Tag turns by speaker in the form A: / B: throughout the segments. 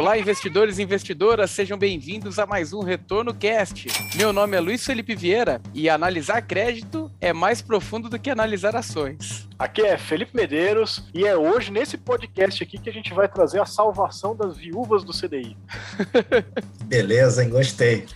A: Olá, investidores e investidoras, sejam bem-vindos a mais um Retorno Cast. Meu nome é Luiz Felipe Vieira e analisar crédito é mais profundo do que analisar ações.
B: Aqui é Felipe Medeiros e é hoje nesse podcast aqui que a gente vai trazer a salvação das viúvas do CDI.
C: Beleza, hein? Gostei.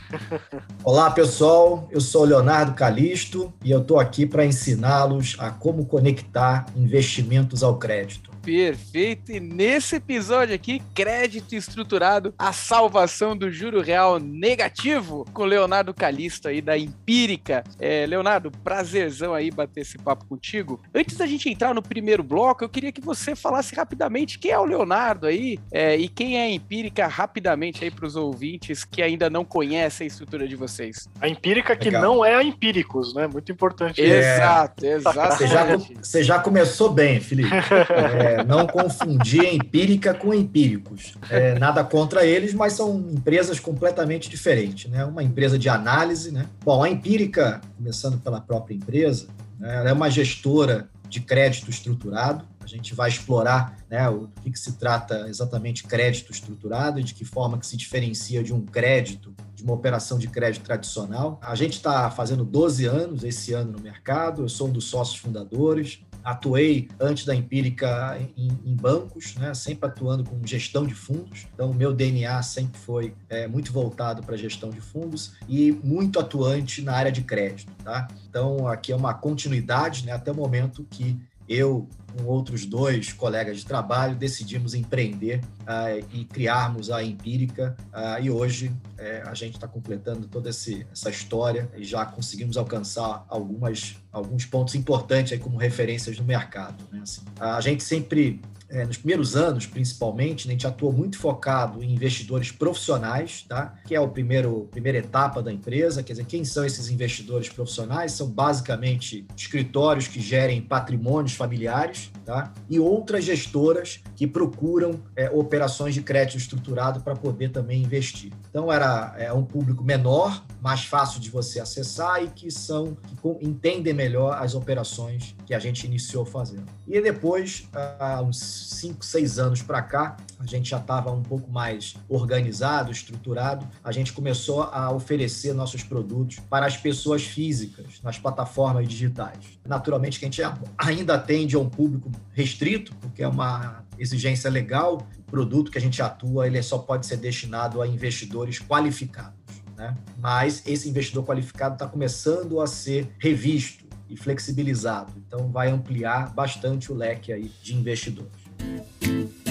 C: Olá, pessoal. Eu sou Leonardo Calisto e eu estou aqui para ensiná-los a como conectar investimentos ao crédito.
A: Perfeito. E nesse episódio aqui, crédito estruturado, a salvação do juro real negativo, com Leonardo Calisto aí da Empírica. É, Leonardo, prazerzão aí bater esse papo contigo. Antes da gente entrar no primeiro bloco, eu queria que você falasse rapidamente quem é o Leonardo aí é, e quem é a Empírica rapidamente aí para os ouvintes que ainda não conhecem a estrutura de vocês.
B: A Empírica que Legal. não é a Empíricos, né? Muito importante.
A: Exato, exato.
C: Você já, você já começou bem, Felipe. É, não confundir empírica com empíricos. É, nada contra eles, mas são empresas completamente diferentes. Né? Uma empresa de análise. Né? Bom, a empírica, começando pela própria empresa, né, ela é uma gestora de crédito estruturado. A gente vai explorar né, o que, que se trata exatamente crédito estruturado e de que forma que se diferencia de um crédito, de uma operação de crédito tradicional. A gente está fazendo 12 anos esse ano no mercado, eu sou um dos sócios fundadores atuei antes da Empírica em, em, bancos, né? sempre atuando com gestão de fundos. Então, o meu DNA sempre foi é, muito voltado para gestão de fundos e muito atuante na área de crédito. Tá? Então, aqui é uma continuidade né? até o momento que eu, com outros dois colegas de trabalho, decidimos empreender uh, e criarmos a Empírica. Uh, e hoje uh, a gente está completando toda esse, essa história e já conseguimos alcançar algumas, alguns pontos importantes aí como referências no mercado. Né? Assim, a gente sempre é, nos primeiros anos, principalmente, né, a gente atuou muito focado em investidores profissionais, tá? que é a primeira etapa da empresa. Quer dizer, quem são esses investidores profissionais? São basicamente escritórios que gerem patrimônios familiares tá? e outras gestoras que procuram é, operações de crédito estruturado para poder também investir. Então, era é, um público menor, mais fácil de você acessar e que são que entendem melhor as operações que a gente iniciou fazendo. E depois, há uns 5, 6 anos para cá, a gente já estava um pouco mais organizado, estruturado, a gente começou a oferecer nossos produtos para as pessoas físicas nas plataformas digitais. Naturalmente que a gente ainda atende a um público restrito, porque é uma exigência legal, o produto que a gente atua ele só pode ser destinado a investidores qualificados. Né? Mas esse investidor qualificado está começando a ser revisto e flexibilizado. Então, vai ampliar bastante o leque aí de investidores. Thank you.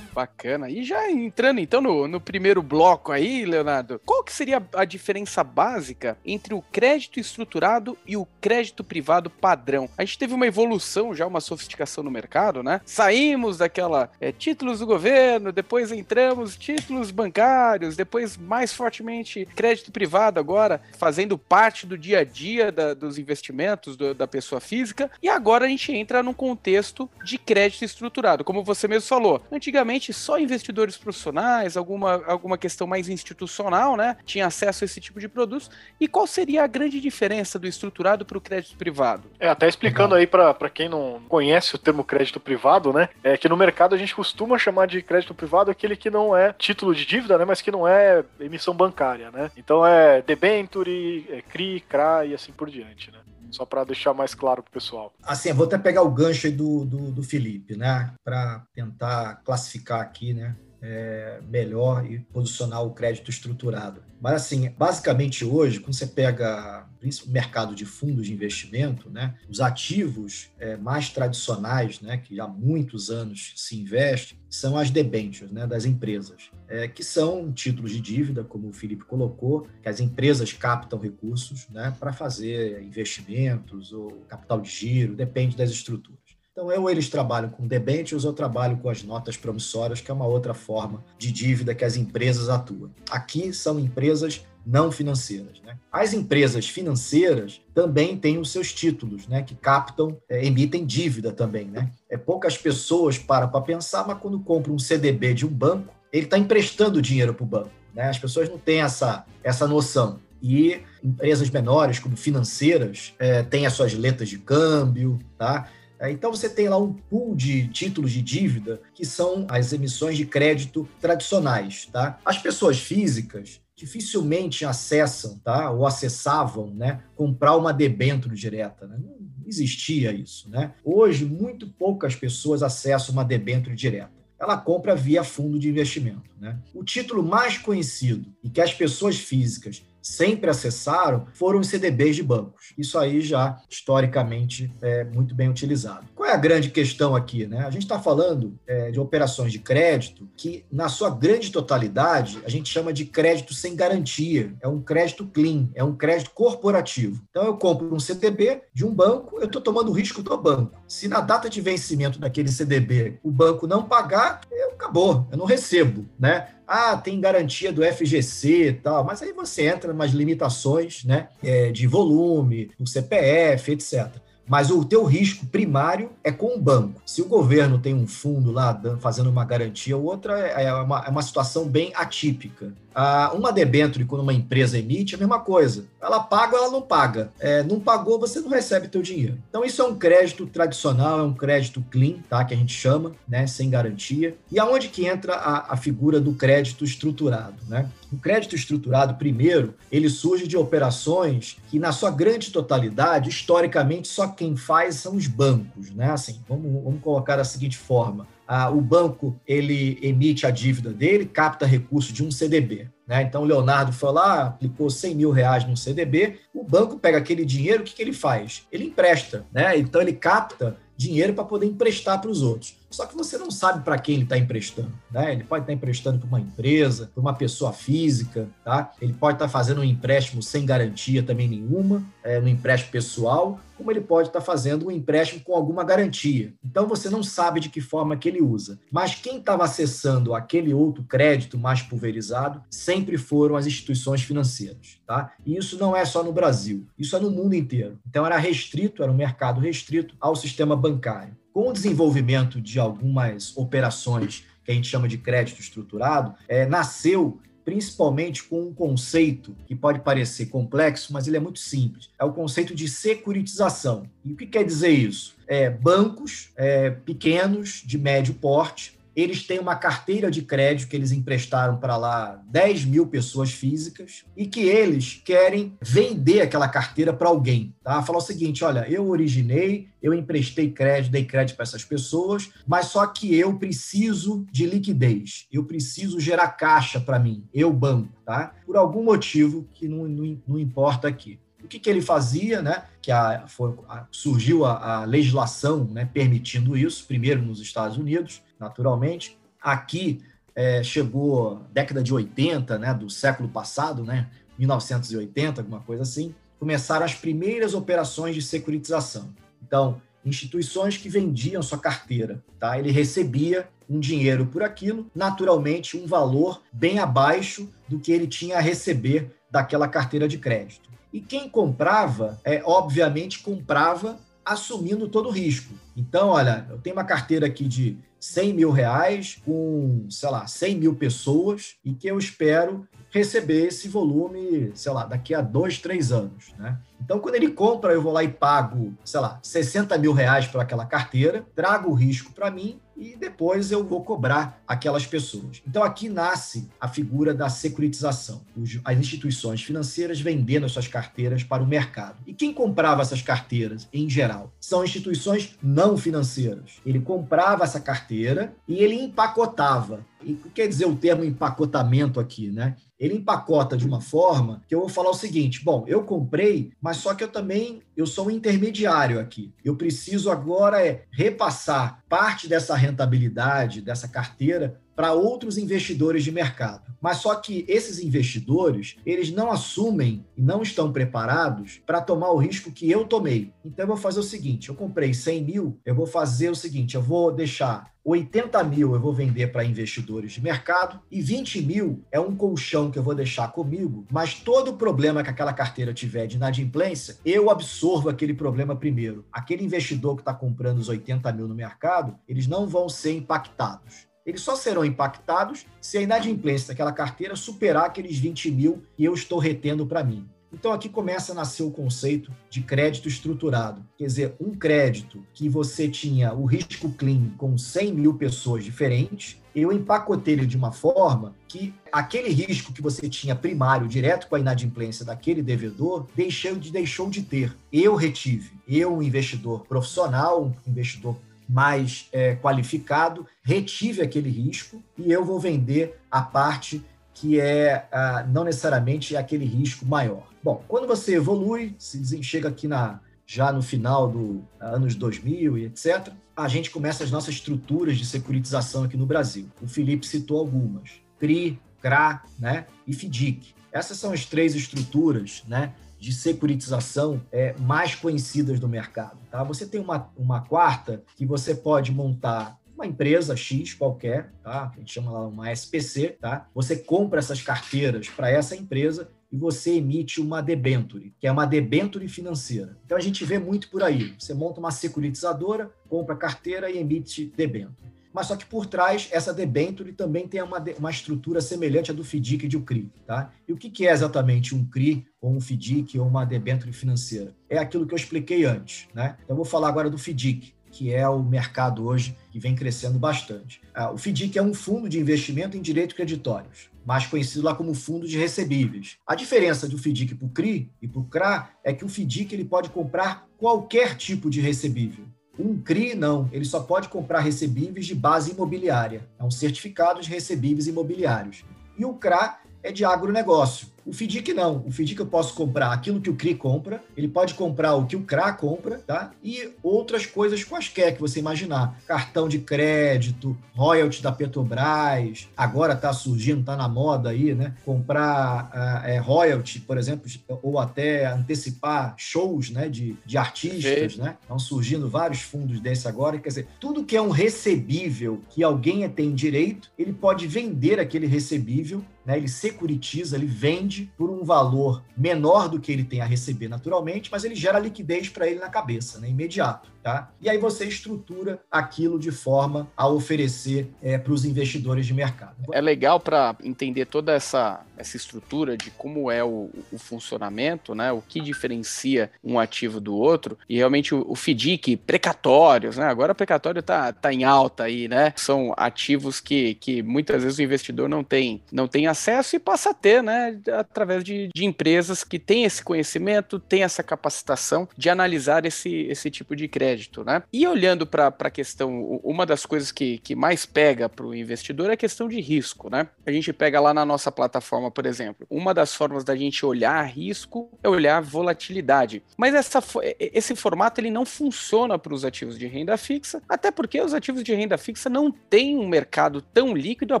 A: Bacana. E já entrando então no, no primeiro bloco aí, Leonardo, qual que seria a diferença básica entre o crédito estruturado e o crédito privado padrão? A gente teve uma evolução já, uma sofisticação no mercado, né? Saímos daquela é, títulos do governo, depois entramos títulos bancários, depois mais fortemente crédito privado agora, fazendo parte do dia a dia da, dos investimentos do, da pessoa física. E agora a gente entra num contexto de crédito estruturado, como você mesmo falou. Antigamente só investidores profissionais, alguma, alguma questão mais institucional, né? Tinha acesso a esse tipo de produtos. E qual seria a grande diferença do estruturado para o crédito privado?
B: É, até explicando aí para quem não conhece o termo crédito privado, né? É que no mercado a gente costuma chamar de crédito privado aquele que não é título de dívida, né? Mas que não é emissão bancária, né? Então é debenture, é CRI, CRA e assim por diante, né? Só para deixar mais claro para o pessoal.
C: Assim, vou até pegar o gancho do, do, do Felipe, né? Para tentar classificar aqui, né? É, melhor e posicionar o crédito estruturado. Mas, assim, basicamente hoje, quando você pega o mercado de fundos de investimento, né, os ativos é, mais tradicionais, né, que há muitos anos se investe, são as debêntures né, das empresas, é, que são títulos de dívida, como o Felipe colocou, que as empresas captam recursos né, para fazer investimentos ou capital de giro, depende das estruturas. Então, eu eles trabalham com debêntures, eu trabalho com as notas promissórias, que é uma outra forma de dívida que as empresas atuam. Aqui são empresas não financeiras. Né? As empresas financeiras também têm os seus títulos, né, que captam, é, emitem dívida também. Né? É poucas pessoas param para pensar, mas quando compra um CDB de um banco, ele está emprestando dinheiro para o banco. Né? As pessoas não têm essa, essa noção. E empresas menores, como financeiras, é, têm as suas letras de câmbio, tá? É, então você tem lá um pool de títulos de dívida que são as emissões de crédito tradicionais, tá? As pessoas físicas dificilmente acessam, tá? Ou acessavam, né? Comprar uma debênture direta, né? Não existia isso, né? Hoje muito poucas pessoas acessam uma debênture direta ela compra via fundo de investimento. Né? O título mais conhecido e que as pessoas físicas sempre acessaram foram os CDBs de bancos. Isso aí já historicamente é muito bem utilizado. Qual é a grande questão aqui? Né? A gente está falando é, de operações de crédito que, na sua grande totalidade, a gente chama de crédito sem garantia. É um crédito clean, é um crédito corporativo. Então, eu compro um CDB de um banco, eu estou tomando o risco do banco. Se na data de vencimento daquele CDB o banco não pagar, eu acabou, eu não recebo, né? Ah, tem garantia do FGC e tal, mas aí você entra umas limitações né, é, de volume, do CPF, etc mas o teu risco primário é com o banco. Se o governo tem um fundo lá fazendo uma garantia ou outra, é, é uma, é uma situação bem atípica. Ah, uma debênture, quando uma empresa emite, é a mesma coisa. Ela paga ou ela não paga. É, não pagou, você não recebe teu dinheiro. Então, isso é um crédito tradicional, é um crédito clean, tá? que a gente chama, né? sem garantia. E aonde que entra a, a figura do crédito estruturado? Né? O crédito estruturado, primeiro, ele surge de operações que, na sua grande totalidade, historicamente, só quem faz são os bancos, né? Assim, vamos, vamos colocar da seguinte forma: ah, o banco ele emite a dívida dele, capta recurso de um CDB. Né? Então, o Leonardo foi lá, aplicou 100 mil reais no CDB, o banco pega aquele dinheiro, o que, que ele faz? Ele empresta. Né? Então, ele capta dinheiro para poder emprestar para os outros. Só que você não sabe para quem ele está emprestando. Né? Ele pode estar tá emprestando para uma empresa, para uma pessoa física, tá? Ele pode estar tá fazendo um empréstimo sem garantia também nenhuma, é, um empréstimo pessoal, como ele pode estar tá fazendo um empréstimo com alguma garantia. Então você não sabe de que forma que ele usa. Mas quem estava acessando aquele outro crédito mais pulverizado sempre foram as instituições financeiras, tá? E isso não é só no Brasil, isso é no mundo inteiro. Então era restrito, era um mercado restrito ao sistema bancário. Com o desenvolvimento de algumas operações que a gente chama de crédito estruturado, é, nasceu principalmente com um conceito que pode parecer complexo, mas ele é muito simples. É o conceito de securitização. E o que quer dizer isso? É, bancos é, pequenos, de médio porte, eles têm uma carteira de crédito que eles emprestaram para lá 10 mil pessoas físicas e que eles querem vender aquela carteira para alguém. Tá? Falar o seguinte: olha, eu originei, eu emprestei crédito, dei crédito para essas pessoas, mas só que eu preciso de liquidez, eu preciso gerar caixa para mim, eu banco, tá? Por algum motivo que não, não, não importa aqui. O que, que, ele fazia, né? Que a, foi, a, surgiu a, a, legislação né, permitindo isso, primeiro nos Estados Unidos, naturalmente. Aqui é, chegou década de 80, né, do século passado, né, 1980, alguma coisa assim, começaram as primeiras operações de securitização. Então, instituições que vendiam sua carteira, tá? Ele recebia um dinheiro por aquilo, naturalmente um valor bem abaixo do que ele tinha a receber daquela carteira de crédito. E quem comprava, é obviamente comprava assumindo todo o risco. Então, olha, eu tenho uma carteira aqui de 100 mil reais com, sei lá, 100 mil pessoas e que eu espero receber esse volume, sei lá, daqui a dois, três anos, né? Então, quando ele compra, eu vou lá e pago, sei lá, 60 mil reais por aquela carteira, trago o risco para mim e depois eu vou cobrar aquelas pessoas. Então, aqui nasce a figura da securitização. As instituições financeiras vendendo as suas carteiras para o mercado. E quem comprava essas carteiras, em geral? São instituições não financeiras. Ele comprava essa carteira e ele empacotava. E o que quer dizer o termo empacotamento aqui, né? Ele empacota de uma forma que eu vou falar o seguinte: bom, eu comprei, mas só que eu também eu sou um intermediário aqui. Eu preciso agora é repassar parte dessa rentabilidade dessa carteira para outros investidores de mercado. Mas só que esses investidores, eles não assumem e não estão preparados para tomar o risco que eu tomei. Então eu vou fazer o seguinte: eu comprei 100 mil, eu vou fazer o seguinte: eu vou deixar 80 mil eu vou vender para investidores de mercado e 20 mil é um colchão que eu vou deixar comigo, mas todo o problema que aquela carteira tiver de inadimplência, eu absorvo aquele problema primeiro. Aquele investidor que está comprando os 80 mil no mercado, eles não vão ser impactados. Eles só serão impactados se a inadimplência daquela carteira superar aqueles 20 mil que eu estou retendo para mim. Então aqui começa a nascer o conceito de crédito estruturado. Quer dizer, um crédito que você tinha o risco clean com 100 mil pessoas diferentes, eu empacotei ele de uma forma que aquele risco que você tinha primário, direto com a inadimplência daquele devedor, deixou de, deixou de ter. Eu retive. Eu, um investidor profissional, um investidor mais é, qualificado, retive aquele risco e eu vou vender a parte que é ah, não necessariamente aquele risco maior. Bom, quando você evolui, se chega aqui na, já no final dos anos 2000 e etc., a gente começa as nossas estruturas de securitização aqui no Brasil. O Felipe citou algumas: CRI, CRA né, e FDIC. Essas são as três estruturas né, de securitização é, mais conhecidas do mercado. Tá? Você tem uma, uma quarta que você pode montar uma empresa X qualquer, tá? A gente chama lá uma SPC, tá? Você compra essas carteiras para essa empresa e você emite uma debenture, que é uma debenture financeira. Então a gente vê muito por aí. Você monta uma securitizadora, compra carteira e emite debenture. Mas só que por trás, essa debenture também tem uma, uma estrutura semelhante à do FDIC e do CRI. Tá? E o que, que é exatamente um CRI, ou um FDIC, ou uma debenture financeira? É aquilo que eu expliquei antes. Né? Então eu vou falar agora do FDIC que é o mercado hoje que vem crescendo bastante. Ah, o FDIC é um fundo de investimento em direitos creditórios, mais conhecido lá como fundo de recebíveis. A diferença do FDIC para o CRI e para o CRA é que o FDIC ele pode comprar qualquer tipo de recebível. Um CRI, não, ele só pode comprar recebíveis de base imobiliária, é um certificado de recebíveis imobiliários. E o CRA é de agronegócio. O FDIC não. O FDIC eu posso comprar aquilo que o CRI compra, ele pode comprar o que o CRA compra, tá? E outras coisas quaisquer que você imaginar. Cartão de crédito, royalties da Petrobras, agora está surgindo, está na moda aí, né? Comprar uh, é, royalty, por exemplo, ou até antecipar shows né, de, de artistas, né? Estão surgindo vários fundos desse agora. Quer dizer, tudo que é um recebível que alguém tem direito, ele pode vender aquele recebível né, ele securitiza, ele vende por um valor menor do que ele tem a receber naturalmente, mas ele gera liquidez para ele na cabeça, né, imediato. Tá? E aí você estrutura aquilo de forma a oferecer é, para os investidores de mercado.
A: É legal para entender toda essa, essa estrutura de como é o, o, funcionamento, né? o que diferencia um ativo do outro, e realmente o, o FDIC, precatórios, né? agora o precatório está tá em alta aí, né? são ativos que, que muitas vezes o investidor não tem, não tem acesso e passa a ter, né? através de, de empresas que têm esse conhecimento, têm essa capacitação de analisar esse, esse tipo de crédito crédito, né? E olhando para a questão, uma das coisas que, que mais pega para o investidor é a questão de risco, né? A gente pega lá na nossa plataforma, por exemplo, uma das formas da gente olhar risco é olhar volatilidade. Mas essa, esse formato ele não funciona para os ativos de renda fixa, até porque os ativos de renda fixa não têm um mercado tão líquido a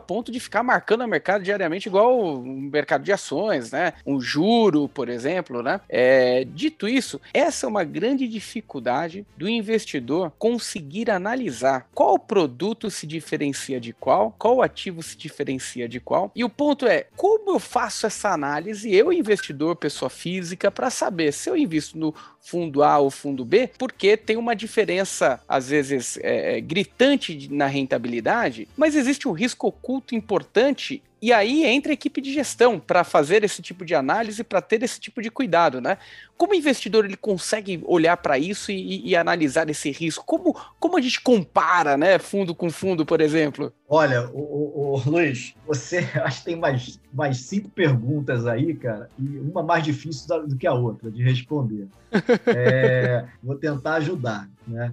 A: ponto de ficar marcando o mercado diariamente igual o mercado de ações, né? Um juro, por exemplo, né? É, dito isso, essa é uma grande dificuldade do investidor conseguir analisar qual produto se diferencia de qual, qual ativo se diferencia de qual. E o ponto é, como eu faço essa análise, eu, investidor, pessoa física, para saber se eu invisto no fundo A ou fundo B, porque tem uma diferença, às vezes, é, é gritante na rentabilidade, mas existe um risco oculto importante e aí entra a equipe de gestão para fazer esse tipo de análise, para ter esse tipo de cuidado, né? Como investidor ele consegue olhar para isso e, e, analisar esse risco? Como, como a gente compara, né, fundo com fundo, por exemplo?
C: Olha, o, o, o Luiz, você acho que tem mais, mais cinco perguntas aí, cara, e uma mais difícil do que a outra de responder. É, vou tentar ajudar, né?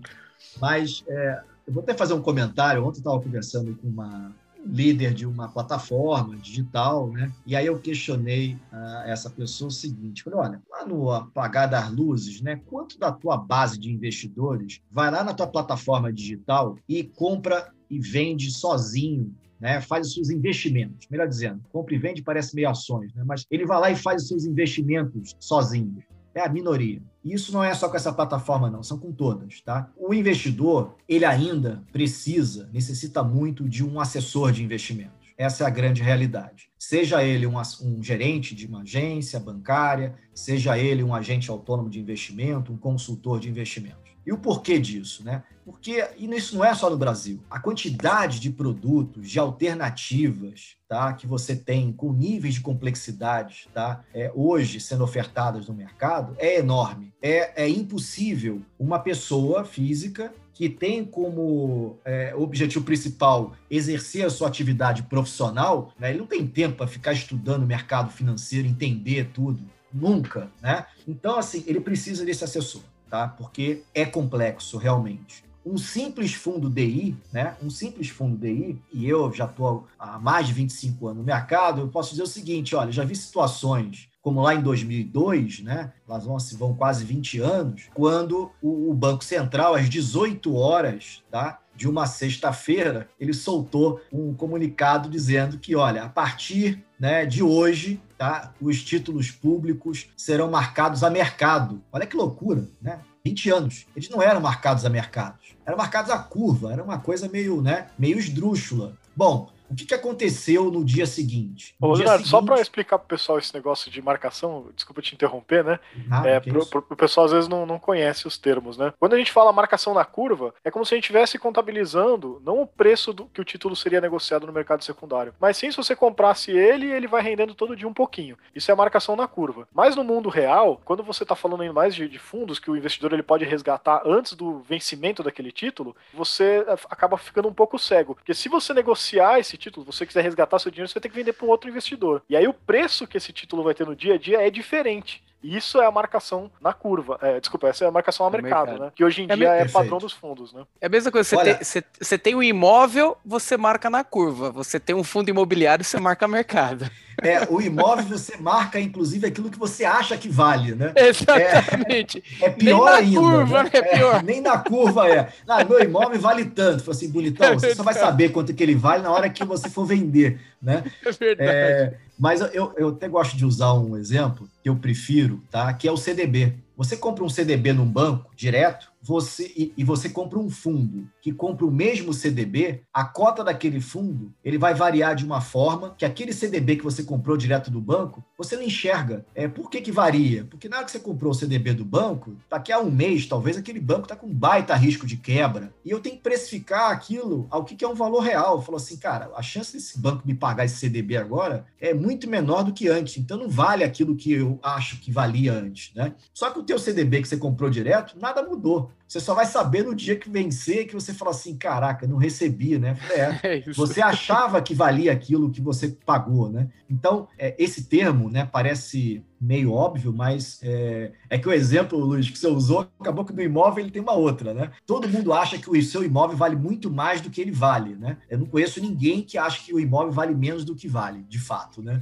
C: Mas é, eu vou até fazer um comentário. Ontem eu estava conversando com uma líder de uma plataforma digital, né? E aí eu questionei uh, essa pessoa o seguinte: falei, olha, lá no apagar das luzes, né? Quanto da tua base de investidores vai lá na tua plataforma digital e compra e vende sozinho né, faz os seus investimentos. Melhor dizendo, compra e vende parece meio ações, né, mas ele vai lá e faz os seus investimentos sozinho é a minoria. E isso não é só com essa plataforma, não, são com todas, tá? O investidor, ele ainda precisa, necessita muito de um assessor de investimentos. Essa é a grande realidade. Seja ele um, um, gerente de uma agência bancária, seja ele um agente autônomo de investimento, um consultor de investimentos. E o porquê disso, né? Porque e isso não é só no Brasil. A quantidade de produtos, de alternativas, tá, que você tem com níveis de complexidade, tá, é, hoje sendo ofertadas no mercado é enorme. É, é impossível uma pessoa física que tem como é, objetivo principal exercer a sua atividade profissional, né, ele não tem tempo para ficar estudando o mercado financeiro, entender tudo, nunca, né? Então, assim, ele precisa desse assessor, tá? Porque é complexo, realmente um simples fundo DI, né? Um simples fundo DI, e eu já estou há mais de 25 anos no mercado, eu posso dizer o seguinte, olha, já vi situações como lá em 2002, né? Lá vão, vão quase 20 anos, quando o, o Banco Central, às 18 horas, tá? de uma sexta-feira, ele soltou um comunicado dizendo que, olha, a partir né, de hoje, tá, os títulos públicos serão marcados a mercado. Olha que loucura, né? 20 anos. Eles não eram marcados a mercados, eram marcados a curva, era uma coisa meio, né, meio esdrúxula. Bom, o que, que aconteceu no dia seguinte?
B: No
C: Ô,
B: dia Leonardo, seguinte... só para explicar para o pessoal esse negócio de marcação, desculpa te interromper, né? Ah, é, pro, pro, o pessoal às vezes não, não conhece os termos, né? Quando a gente fala marcação na curva, é como se a gente estivesse contabilizando não o preço do que o título seria negociado no mercado secundário, mas sim se você comprasse ele, ele vai rendendo todo dia um pouquinho. Isso é a marcação na curva. Mas no mundo real, quando você está falando ainda mais de, de fundos que o investidor ele pode resgatar antes do vencimento daquele título, você acaba ficando um pouco cego. Porque se você negociar esse título, você quiser resgatar seu dinheiro, você vai ter que vender para um outro investidor. E aí o preço que esse título vai ter no dia a dia é diferente. E isso é a marcação na curva. É, desculpa, essa é a marcação a mercado, mercado, né? Que hoje em é dia é padrão dos fundos, né?
A: É a mesma coisa, você, Olha... tem, você, você tem um imóvel, você marca na curva. Você tem um fundo imobiliário, você marca mercado.
C: É, o imóvel você marca, inclusive, aquilo que você acha que vale, né?
A: Exatamente.
C: É, é pior ainda. Curva, né? É pior. É, nem na curva é. Ah, meu imóvel vale tanto. Falei assim, bonitão, você só vai saber quanto que ele vale na hora que você for vender, né?
A: É verdade. É,
C: mas eu, eu até gosto de usar um exemplo que eu prefiro, tá? Que é o CDB. Você compra um CDB num banco direto, você e, e, você compra um fundo que compra o mesmo CDB, a cota daquele fundo ele vai variar de uma forma que aquele CDB que você comprou direto do banco você não enxerga. É por que que varia? Porque na hora que você comprou o CDB do banco, daqui a um mês talvez aquele banco está com baita risco de quebra e eu tenho que precificar aquilo ao que, que é um valor real. Falou assim, cara, a chance desse banco me pagar esse CDB agora é muito menor do que antes. Então não vale aquilo que eu acho que valia antes, né? Só que o teu CDB que você comprou direto nada mudou. Você só vai saber no dia que vencer que você fala assim, caraca, não recebi, né? É, é você achava que valia aquilo que você pagou, né? Então, é, esse termo, né, parece meio óbvio, mas é, é, que o exemplo, Luiz, que você usou, acabou que no imóvel ele tem uma outra, né? Todo mundo acha que o seu imóvel vale muito mais do que ele vale, né? Eu não conheço ninguém que acha que o imóvel vale menos do que vale, de fato, né?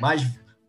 C: Mas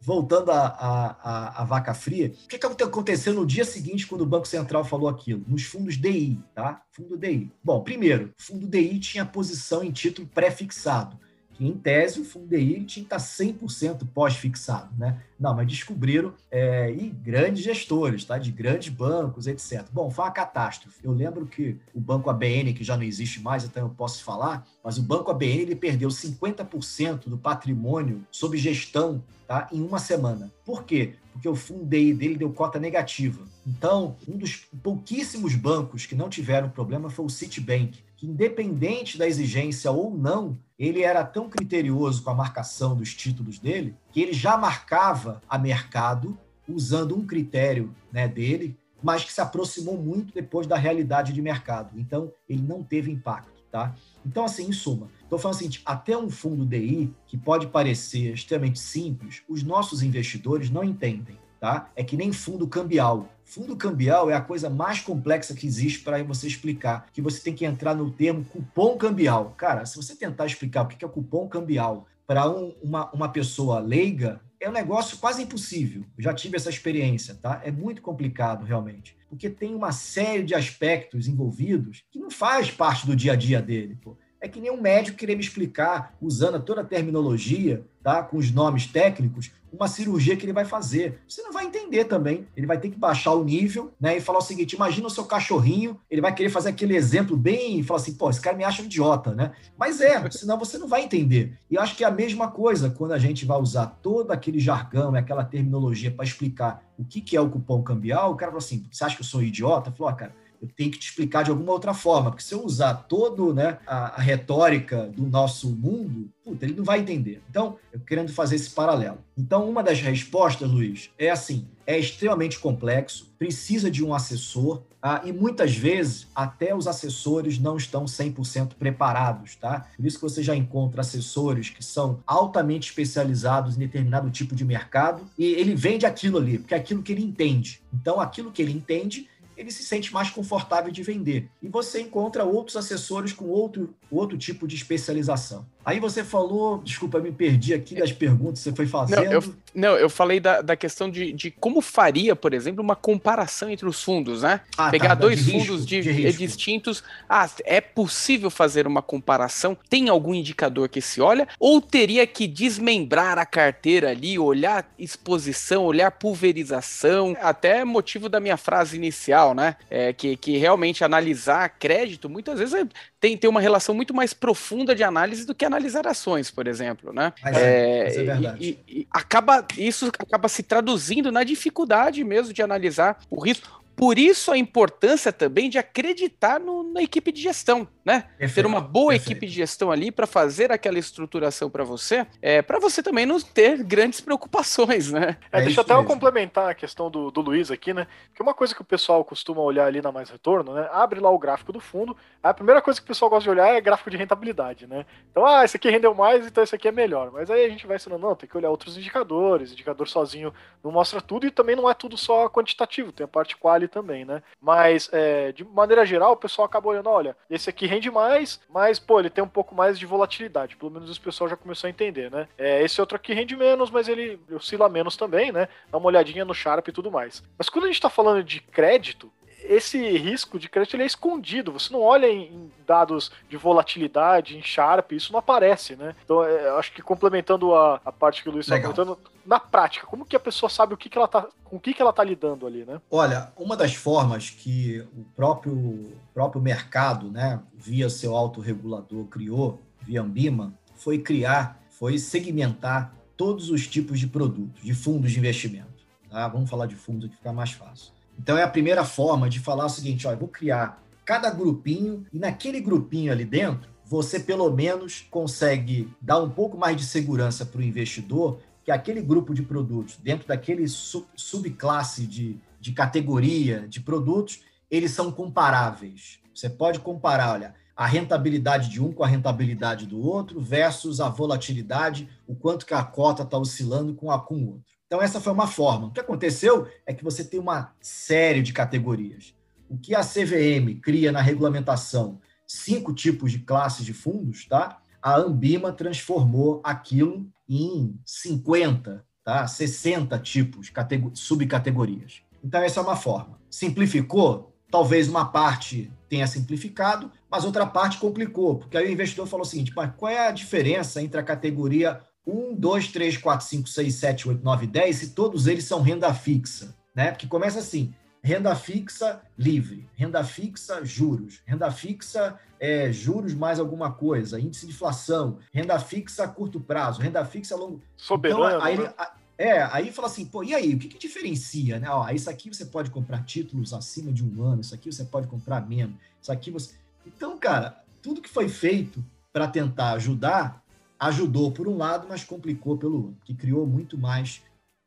C: voltando à, vaca fria, o que, que aconteceu no dia seguinte quando o Banco Central falou aquilo? Nos fundos DI, tá? Fundo DI. Bom, primeiro, fundo DI tinha posição em título pré-fixado em tese o fundo DI tinha que estar 100% pós-fixado, né? Não, mas descobriram, é, e grandes gestores, tá? De grandes bancos, etc. Bom, foi uma catástrofe. Eu lembro que o Banco ABN, que já não existe mais, então eu posso falar, mas o Banco ABN ele perdeu 50% do patrimônio sob gestão tá? em uma semana. Por quê? Porque o fundo DI dele deu cota negativa. Então, um dos pouquíssimos bancos que não tiveram problema foi o Citibank, que independente da exigência ou não, ele era tão criterioso com a marcação dos títulos dele, que ele já marcava a mercado usando um critério né, dele, mas que se aproximou muito depois da realidade de mercado. Então, ele não teve impacto. Tá? Então, assim, em suma, estou falando assim, até um fundo DI, que pode parecer extremamente simples, os nossos investidores não entendem. Tá? É que nem fundo cambial. Fundo cambial é a coisa mais complexa que existe para você explicar, que você tem que entrar no termo cupom cambial. Cara, se você tentar explicar o que é o cupom cambial para um, uma, uma pessoa leiga, é um negócio quase impossível. Eu já tive essa experiência, tá? É muito complicado, realmente. Porque tem uma série de aspectos envolvidos que não faz parte do dia a dia dele. Pô. É que nem um médico querer me explicar, usando toda a terminologia, tá? com os nomes técnicos, uma cirurgia que ele vai fazer. Você não vai entender também. Ele vai ter que baixar o nível né, e falar o seguinte: imagina o seu cachorrinho, ele vai querer fazer aquele exemplo bem e falar assim, pô, esse cara me acha um idiota, né? Mas é, senão você não vai entender. E eu acho que é a mesma coisa quando a gente vai usar todo aquele jargão e aquela terminologia para explicar o que, que é o cupom cambial, o cara fala assim: você acha que eu sou um idiota? Falou, ah, cara eu tenho que te explicar de alguma outra forma, porque se eu usar todo né, a, a retórica do nosso mundo, puta, ele não vai entender. Então, eu querendo fazer esse paralelo. Então, uma das respostas, Luiz, é assim: é extremamente complexo, precisa de um assessor, ah, e muitas vezes até os assessores não estão 100% preparados, tá? Por isso que você já encontra assessores que são altamente especializados em determinado tipo de mercado e ele vende aquilo ali, porque é aquilo que ele entende. Então, aquilo que ele entende ele se sente mais confortável de vender. E você encontra outros assessores com outro, outro tipo de especialização. Aí você falou, desculpa, me perdi aqui das perguntas que você foi fazendo.
A: Não, eu, não, eu falei da, da questão de, de como faria, por exemplo, uma comparação entre os fundos, né? Ah, tá, Pegar tá, dois de fundos risco, de, de distintos. Ah, é possível fazer uma comparação? Tem algum indicador que se olha? Ou teria que desmembrar a carteira ali, olhar exposição, olhar pulverização? Até motivo da minha frase inicial, né? É, que, que realmente analisar crédito muitas vezes é, tem, tem uma relação muito mais profunda de análise do que analisar ações, por exemplo, né?
C: Mas é, é, é verdade.
A: E, e, e acaba, isso acaba se traduzindo na dificuldade mesmo de analisar o risco. Por isso a importância também de acreditar no, na equipe de gestão, né? Perfeito, ter uma boa perfeito. equipe de gestão ali para fazer aquela estruturação para você, é, para você também não ter grandes preocupações, né?
B: É, deixa até eu complementar a questão do, do Luiz aqui, né? Que uma coisa que o pessoal costuma olhar ali na Mais Retorno, né? Abre lá o gráfico do fundo, a primeira coisa que o pessoal gosta de olhar é gráfico de rentabilidade, né? Então, ah, esse aqui rendeu mais, então esse aqui é melhor. Mas aí a gente vai ensinando, não, tem que olhar outros indicadores, indicador sozinho não mostra tudo e também não é tudo só quantitativo, tem a parte quali também, né? Mas, é, de maneira geral, o pessoal acaba olhando, olha, esse aqui rende mais, mas, pô, ele tem um pouco mais de volatilidade. Pelo menos o pessoal já começou a entender, né? É, esse outro aqui rende menos, mas ele oscila menos também, né? Dá uma olhadinha no Sharp e tudo mais. Mas quando a gente tá falando de crédito, esse risco de crédito ele é escondido. Você não olha em, dados de volatilidade, em Sharp, isso não aparece, né? Então, é, acho que complementando a, a parte que o Luiz está comentando, na prática, como que a pessoa sabe o que, que ela tá, com o que, que ela está lidando ali, né?
C: Olha, uma das formas que o próprio, próprio mercado, né, via seu autorregulador, criou, via Ambima, foi criar, foi segmentar todos os tipos de produtos, de fundos de investimento. Tá? Vamos falar de fundos que fica mais fácil. Então é a primeira forma de falar o seguinte: ó, eu vou criar cada grupinho e naquele grupinho ali dentro você pelo menos consegue dar um pouco mais de segurança para o investidor que aquele grupo de produtos, dentro daquele sub, subclasse de, de categoria de produtos, eles são comparáveis. Você pode comparar, olha, a rentabilidade de um com a rentabilidade do outro versus a volatilidade, o quanto que a cota está oscilando com a com o outro. Então, essa foi uma forma. O que aconteceu é que você tem uma série de categorias. O que a CVM cria na regulamentação, cinco tipos de classes de fundos, tá? A Ambima transformou aquilo em 50, tá? 60 tipos, subcategorias. Então, essa é uma forma. Simplificou? Talvez uma parte tenha simplificado, mas outra parte complicou, porque aí o investidor falou o seguinte: mas qual é a diferença entre a categoria 1, 2, 3, 4, 5, 6, 7, 8, 9, 10, se todos eles são renda fixa, né? Porque começa assim, renda fixa livre, renda fixa juros, renda fixa é, juros mais alguma coisa, índice de inflação, renda fixa a curto prazo, renda fixa a longo...
B: Soberano,
C: então, aí,
B: né?
C: É, aí fala assim, pô, e aí, o que, que diferencia, né? Ó, isso aqui você pode comprar títulos acima de um ano, isso aqui você pode comprar menos, isso aqui você... Então, cara, tudo que foi feito para tentar ajudar ajudou por um lado, mas complicou pelo outro, que criou muito mais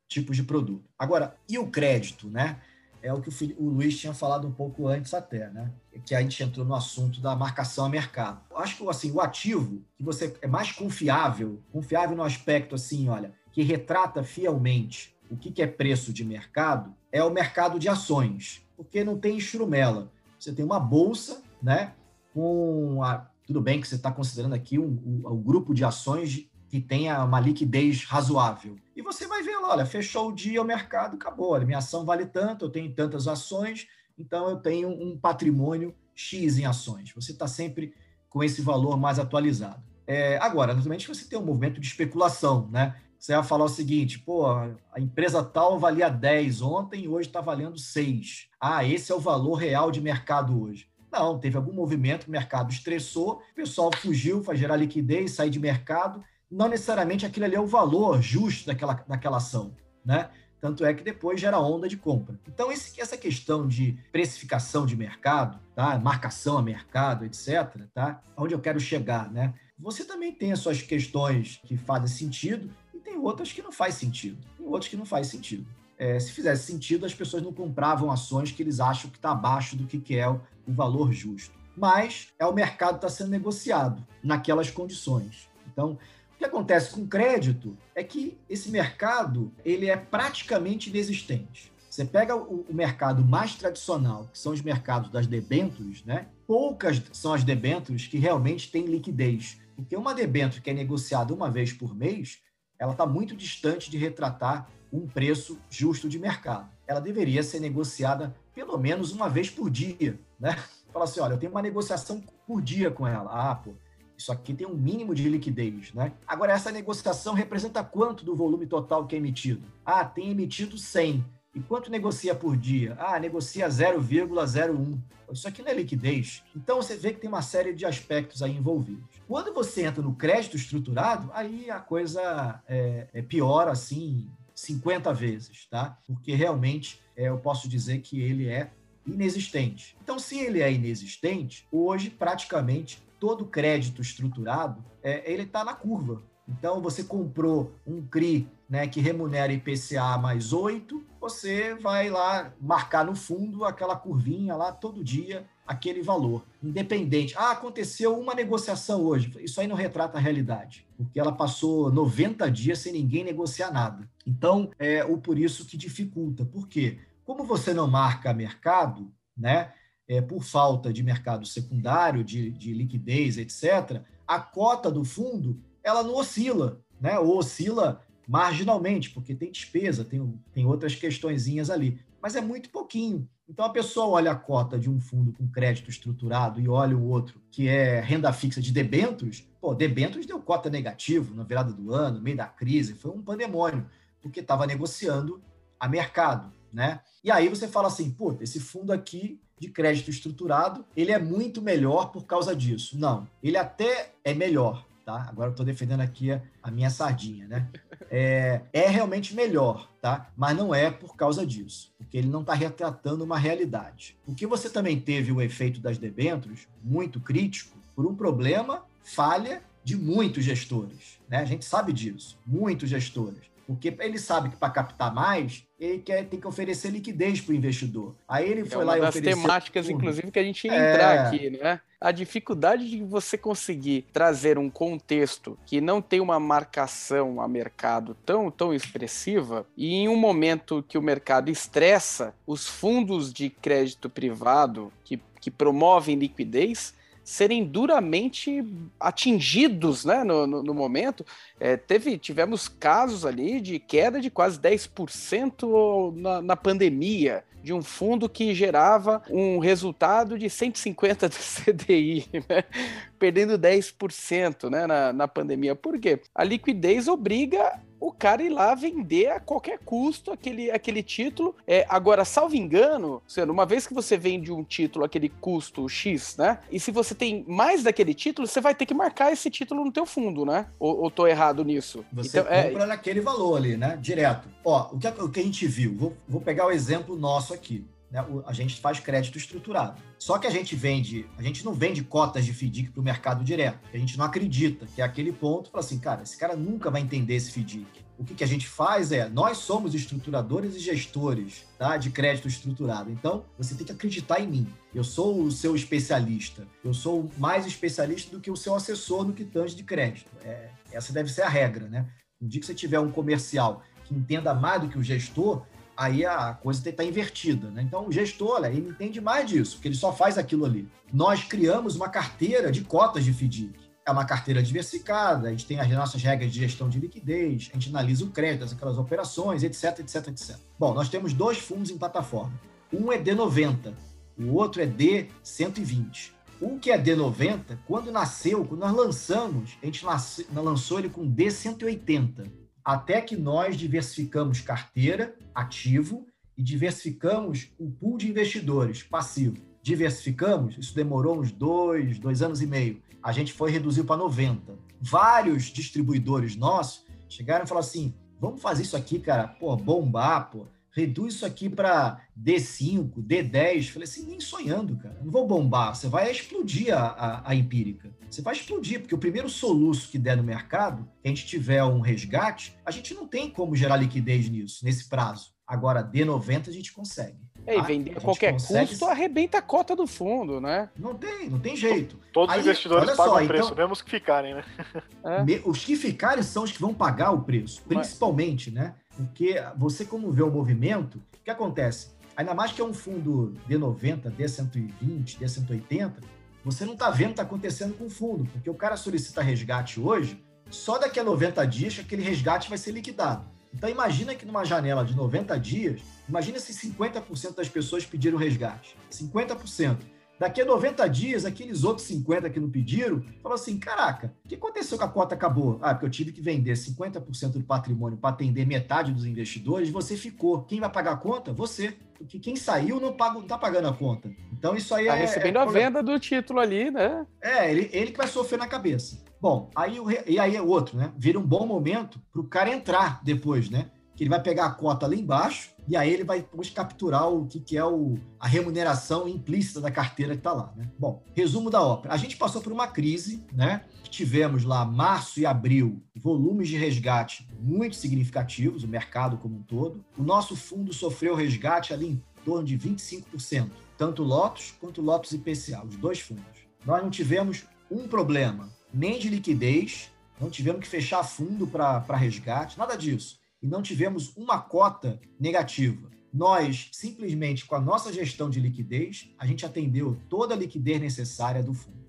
C: tipos de produto. Agora, e o crédito, né? É o que o, Luiz tinha falado um pouco antes até, né? Que a gente entrou no assunto da marcação a mercado. Acho que assim, o ativo que você é mais confiável, confiável no aspecto assim, olha, que retrata fielmente o que, que é preço de mercado, é o mercado de ações, porque não tem instrumela. Você tem uma bolsa, né? Com a, tudo bem que você está considerando aqui um, um, um, grupo de ações que tenha uma liquidez razoável. E você vai ver lá, olha, fechou o dia, o mercado acabou. Olha, minha ação vale tanto, eu tenho tantas ações, então eu tenho um patrimônio X em ações. Você está sempre com esse valor mais atualizado. É, agora, naturalmente, você tem um movimento de especulação, né? Você vai falar o seguinte, pô, a empresa tal valia 10 ontem e hoje está valendo 6. Ah, esse é o valor real de mercado hoje. Não, teve algum movimento, o mercado estressou, o pessoal fugiu, foi gerar liquidez, sair de mercado. Não necessariamente aquilo ali é o valor justo daquela, daquela ação, né? Tanto é que depois gera onda de compra. Então, esse, essa questão de precificação de mercado, tá? marcação a mercado, etc., tá? onde eu quero chegar, né? Você também tem as suas questões que fazem sentido e tem outras que não faz sentido. Tem outras que não faz sentido. É, se fizesse sentido, as pessoas não compravam ações que eles acham que está abaixo do que, que é o, o valor justo. Mas é o mercado está sendo negociado naquelas condições. Então, o que acontece com crédito é que esse mercado ele é praticamente inexistente. Você pega o, o mercado mais tradicional, que são os mercados das debêntures, né? Poucas são as debêntures que realmente têm liquidez. Porque uma debênture que é negociada uma vez por mês, ela está muito distante de retratar um preço justo de mercado. Ela deveria ser negociada pelo menos uma vez por dia, né? Fala assim, olha, eu tenho uma negociação por dia com ela. Ah, pô, isso aqui tem um mínimo de liquidez, né? Agora, essa negociação representa quanto do volume total que é emitido? Ah, tem emitido 100. E quanto negocia por dia? Ah, negocia 0,01. Isso aqui não é liquidez. Então você vê que tem uma série de aspectos aí envolvidos. Quando você entra no crédito estruturado, aí a coisa é, é pior assim 50 vezes, tá? Porque realmente é, eu posso dizer que ele é inexistente. Então, se ele é inexistente, hoje praticamente todo crédito estruturado é, ele está na curva. Então, você comprou um CRI né, que remunera IPCA mais 8, você vai lá marcar no fundo aquela curvinha lá todo dia, aquele valor, independente. Ah, aconteceu uma negociação hoje. Isso aí não retrata a realidade, porque ela passou 90 dias sem ninguém negociar nada. Então, é o por isso que dificulta. Por quê? Como você não marca mercado, né? É, por falta de mercado secundário, de, de liquidez, etc., a cota do fundo ela não oscila, né? Ou oscila marginalmente, porque tem despesa, tem, tem outras questõezinhas ali, mas é muito pouquinho. Então a pessoa olha a cota de um fundo com crédito estruturado e olha o outro que é renda fixa de debêntures, pô, debêntures deu cota negativo na virada do ano, no meio da crise, foi um pandemônio, porque estava negociando a mercado, né? E aí você fala assim, pô, esse fundo aqui de crédito estruturado, ele é muito melhor por causa disso. Não, ele até é melhor, tá? Agora eu estou defendendo aqui a, a, minha sardinha, né? É, é realmente melhor, tá? Mas não é por causa disso, porque ele não está retratando uma realidade. O que você também teve o efeito das debêntures, muito crítico, por um problema, falha de muitos gestores, né? A gente sabe disso, muitos gestores. Porque ele sabe que para captar mais, ele quer, tem que oferecer liquidez para o investidor. Aí ele é foi lá
A: e ofereceu... É uma das temáticas, inclusive, que a gente ia é... entrar aqui, né? A dificuldade de você conseguir trazer um contexto que não tem uma marcação a mercado tão, tão expressiva e em um momento que o mercado estressa, os fundos de crédito privado que, que promovem liquidez serem duramente atingidos né, no, no, no momento. É, teve, tivemos casos ali de queda de quase 10% na, na pandemia, de um fundo que gerava um resultado de 150 do CDI, né? perdendo 10% né, na, na pandemia. Por quê? A liquidez obriga o cara ir lá vender a qualquer custo aquele, aquele título. É, agora, salvo engano, sendo uma vez que você vende um título aquele custo X, né? E se você tem mais daquele título, você vai ter que marcar esse título no teu fundo, né? Ou, ou tô errado nisso?
C: Você então, é compra é... naquele valor ali, né? Direto. Ó, o que, o que a gente viu? Vou, vou pegar o exemplo nosso aqui né, a gente faz crédito estruturado. Só que a gente vende, a gente não vende cotas de FDIC para o mercado direto. A gente não acredita que é aquele ponto, fala assim, cara, esse cara nunca vai entender esse FDIC. O que, que a gente faz é, nós somos estruturadores e gestores tá, de crédito estruturado. Então, você tem que acreditar em mim. Eu sou o seu especialista. Eu sou mais especialista do que o seu assessor no que tange de crédito. É, essa deve ser a regra, né? No dia que você tiver um comercial que entenda mais do que o gestor, aí a coisa está invertida. Né? Então, o gestor, olha, ele entende mais disso, porque ele só faz aquilo ali. Nós criamos uma carteira de cotas de FDIC. É uma carteira diversificada, a gente tem as nossas regras de gestão de liquidez, a gente analisa o crédito, aquelas operações, etc, etc, etc. Bom, nós temos dois fundos em plataforma. Um é D90, o outro é D120. O que é D90, quando nasceu, quando nós lançamos, a gente lançou ele com D180 até que nós diversificamos carteira, ativo, e diversificamos o pool de investidores, passivo. Diversificamos, isso demorou uns dois, dois anos e meio. A gente foi reduzir para 90. Vários distribuidores nossos chegaram e falaram assim: vamos fazer isso aqui, cara, pô, bombar, pô reduz isso aqui para D5, D10. Falei assim, nem sonhando, cara. Não vou bombar, você vai explodir a, a, a, empírica. Você vai explodir, porque o primeiro soluço que der no mercado, que a gente tiver um resgate, a gente não tem como gerar liquidez nisso, nesse prazo. Agora, D90 a gente consegue.
A: É, e tá? vender a qualquer consegue... custo arrebenta a cota do fundo, né?
C: Não tem, não tem jeito.
B: Todos os investidores pagam o preço, então, mesmo os que ficarem, né?
C: É. Os que ficarem são os que vão pagar o preço, principalmente, Mas... né? Porque você, como vê o movimento, o que acontece? Ainda mais que é um fundo D90, D120, D180, você não está vendo o que está acontecendo com o fundo, porque o cara solicita resgate hoje, só daqui a 90 dias que aquele resgate vai ser liquidado. Então imagina que numa janela de 90 dias, imagina se 50% das pessoas pediram resgate. 50%. Daqui a 90 dias, aqueles outros 50 que não pediram, falou assim: caraca, o que aconteceu com a cota acabou? Ah, porque eu tive que vender 50% do patrimônio para atender metade dos investidores, você ficou. Quem vai pagar a conta? Você. Porque quem saiu não está não tá pagando a conta. Então isso aí
A: tá
C: é.
A: recebendo
C: é,
A: a venda do título ali, né?
C: É, ele, ele que vai sofrer na cabeça. Bom, aí o, e aí é outro, né? Vira um bom momento para o cara entrar depois, né? Ele vai pegar a cota ali embaixo e aí ele vai depois capturar o que, que é o, a remuneração implícita da carteira que está lá. Né? Bom, resumo da ópera. A gente passou por uma crise, né? Tivemos lá março e abril volumes de resgate muito significativos, o mercado como um todo. O nosso fundo sofreu resgate ali em torno de 25%, tanto Lotus quanto Lotus IPCA, os dois fundos. Nós não tivemos um problema, nem de liquidez, não tivemos que fechar fundo para resgate, nada disso e não tivemos uma cota negativa. Nós, simplesmente com a nossa gestão de liquidez, a gente atendeu toda a liquidez necessária do fundo.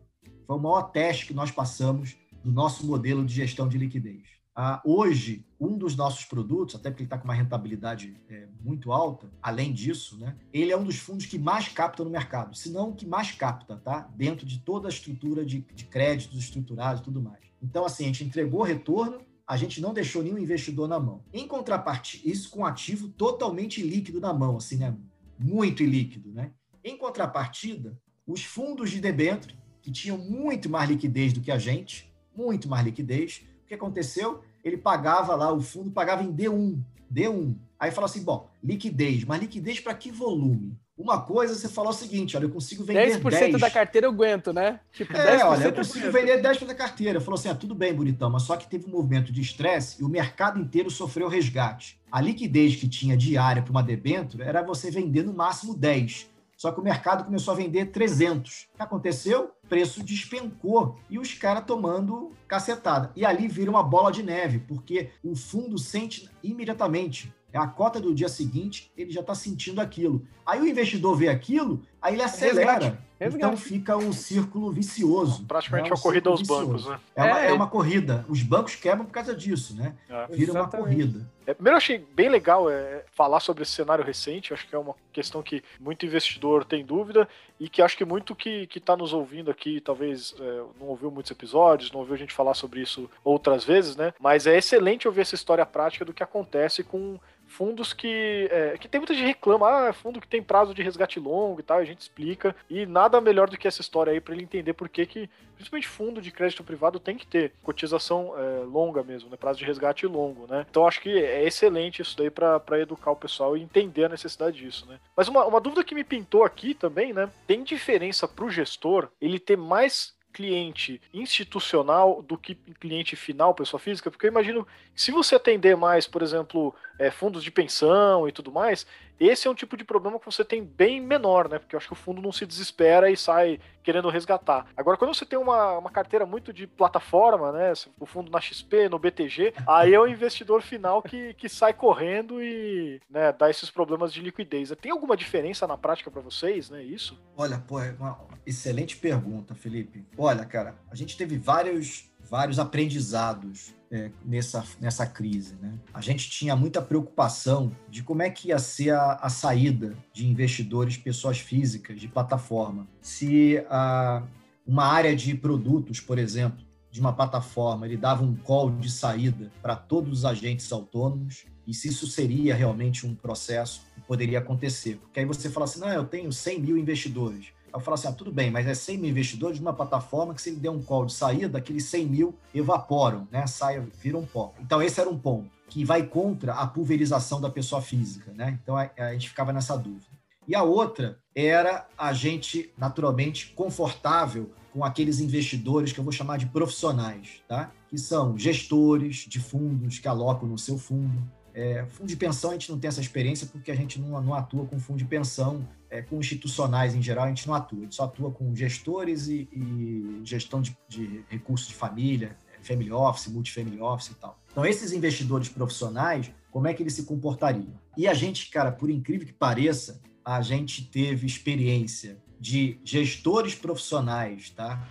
C: Foi o maior teste que nós passamos do nosso modelo de gestão de liquidez. Ah, hoje, um dos nossos produtos, até porque ele está com uma rentabilidade é, muito alta, além disso, né, ele é um dos fundos que mais capta no mercado, se não o que mais capta, tá? Dentro de toda a estrutura de, de créditos estruturados e tudo mais. Então, assim, a gente entregou retorno, a gente não deixou nenhum investidor na mão. Em contrapartida, isso com ativo totalmente líquido na mão, assim, né? Muito ilíquido, né? Em contrapartida, os fundos de debênture, que tinham muito mais liquidez do que a gente, muito mais liquidez, o que aconteceu? Ele pagava lá, o fundo pagava em D1, D1. Aí fala assim, bom, liquidez, mas liquidez para que volume? Uma coisa, você falou o seguinte, olha, eu consigo vender 10%. 10%
A: da carteira eu aguento, né?
C: Tipo, é, olha, eu consigo vender 10% da carteira. Falou assim, ah, tudo bem, bonitão, mas só que teve um movimento de estresse e o mercado inteiro sofreu resgate. A liquidez que tinha diária para uma debênture era você vender no máximo 10. Só que o mercado começou a vender 300. O que aconteceu? O preço despencou e os caras tomando cacetada. E ali vira uma bola de neve, porque o fundo sente imediatamente é a cota do dia seguinte, ele já está sentindo aquilo. Aí o investidor vê aquilo, aí ele acelera. Resgate. Resgate. Então fica um círculo vicioso.
B: Praticamente é uma corrida aos vicioso. bancos, né?
C: É, uma, é, é, uma, corrida. Os bancos quebram por causa disso, né? É. Vira Exatamente. uma corrida.
B: É, primeiro, eu achei bem legal é, falar sobre esse cenário recente. Acho que é uma questão que muito investidor tem dúvida e que acho que muito que está nos ouvindo aqui, talvez é, não ouviu muitos episódios, não ouviu a gente falar sobre isso outras vezes, né? Mas é excelente ouvir essa história prática do que acontece com fundos que, é, que tem muita gente reclama, ah, é fundo que tem prazo de resgate longo e tal, a gente explica, e nada melhor do que essa história aí para ele entender por que, que, principalmente fundo de crédito privado tem que ter cotização é, longa mesmo, né, prazo de resgate longo, né, então acho que é excelente isso daí para educar o pessoal e entender a necessidade disso, né. Mas uma, uma dúvida que me pintou aqui também, né, tem diferença para o gestor ele ter mais cliente institucional do que cliente final, pessoa física? Porque eu imagino se você atender mais, por exemplo, é, fundos de pensão e tudo mais, esse é um tipo de problema que você tem bem menor, né? Porque eu acho que o fundo não se desespera e sai querendo resgatar. Agora, quando você tem uma, uma carteira muito de plataforma, né? O fundo na XP, no BTG, aí é o investidor final que, que sai correndo e né, dá esses problemas de liquidez. Tem alguma diferença na prática para vocês, né? Isso?
C: Olha, pô, é uma excelente pergunta, Felipe. Olha, cara, a gente teve vários vários aprendizados é, nessa, nessa crise. Né? A gente tinha muita preocupação de como é que ia ser a, a saída de investidores, pessoas físicas, de plataforma. Se a, uma área de produtos, por exemplo, de uma plataforma, ele dava um call de saída para todos os agentes autônomos, e se isso seria realmente um processo que poderia acontecer. Porque aí você fala assim, não, eu tenho 100 mil investidores, eu falo assim, ah, tudo bem, mas é 100 mil investidores de uma plataforma que se ele der um call de saída, aqueles 100 mil evaporam, né? Saia, viram pó. Então esse era um ponto que vai contra a pulverização da pessoa física, né? Então a, a gente ficava nessa dúvida. E a outra era a gente, naturalmente, confortável com aqueles investidores que eu vou chamar de profissionais, tá? Que são gestores de fundos que alocam no seu fundo, é, fundo de pensão a gente não tem essa experiência porque a gente não, não atua com fundo de pensão, é, com institucionais em geral a gente não atua, a gente só atua com gestores e, e gestão de, de, recursos de família, é, family office, multifamily office e tal. Então esses investidores profissionais, como é que eles se comportariam? E a gente, cara, por incrível que pareça, a gente teve experiência de gestores profissionais, tá?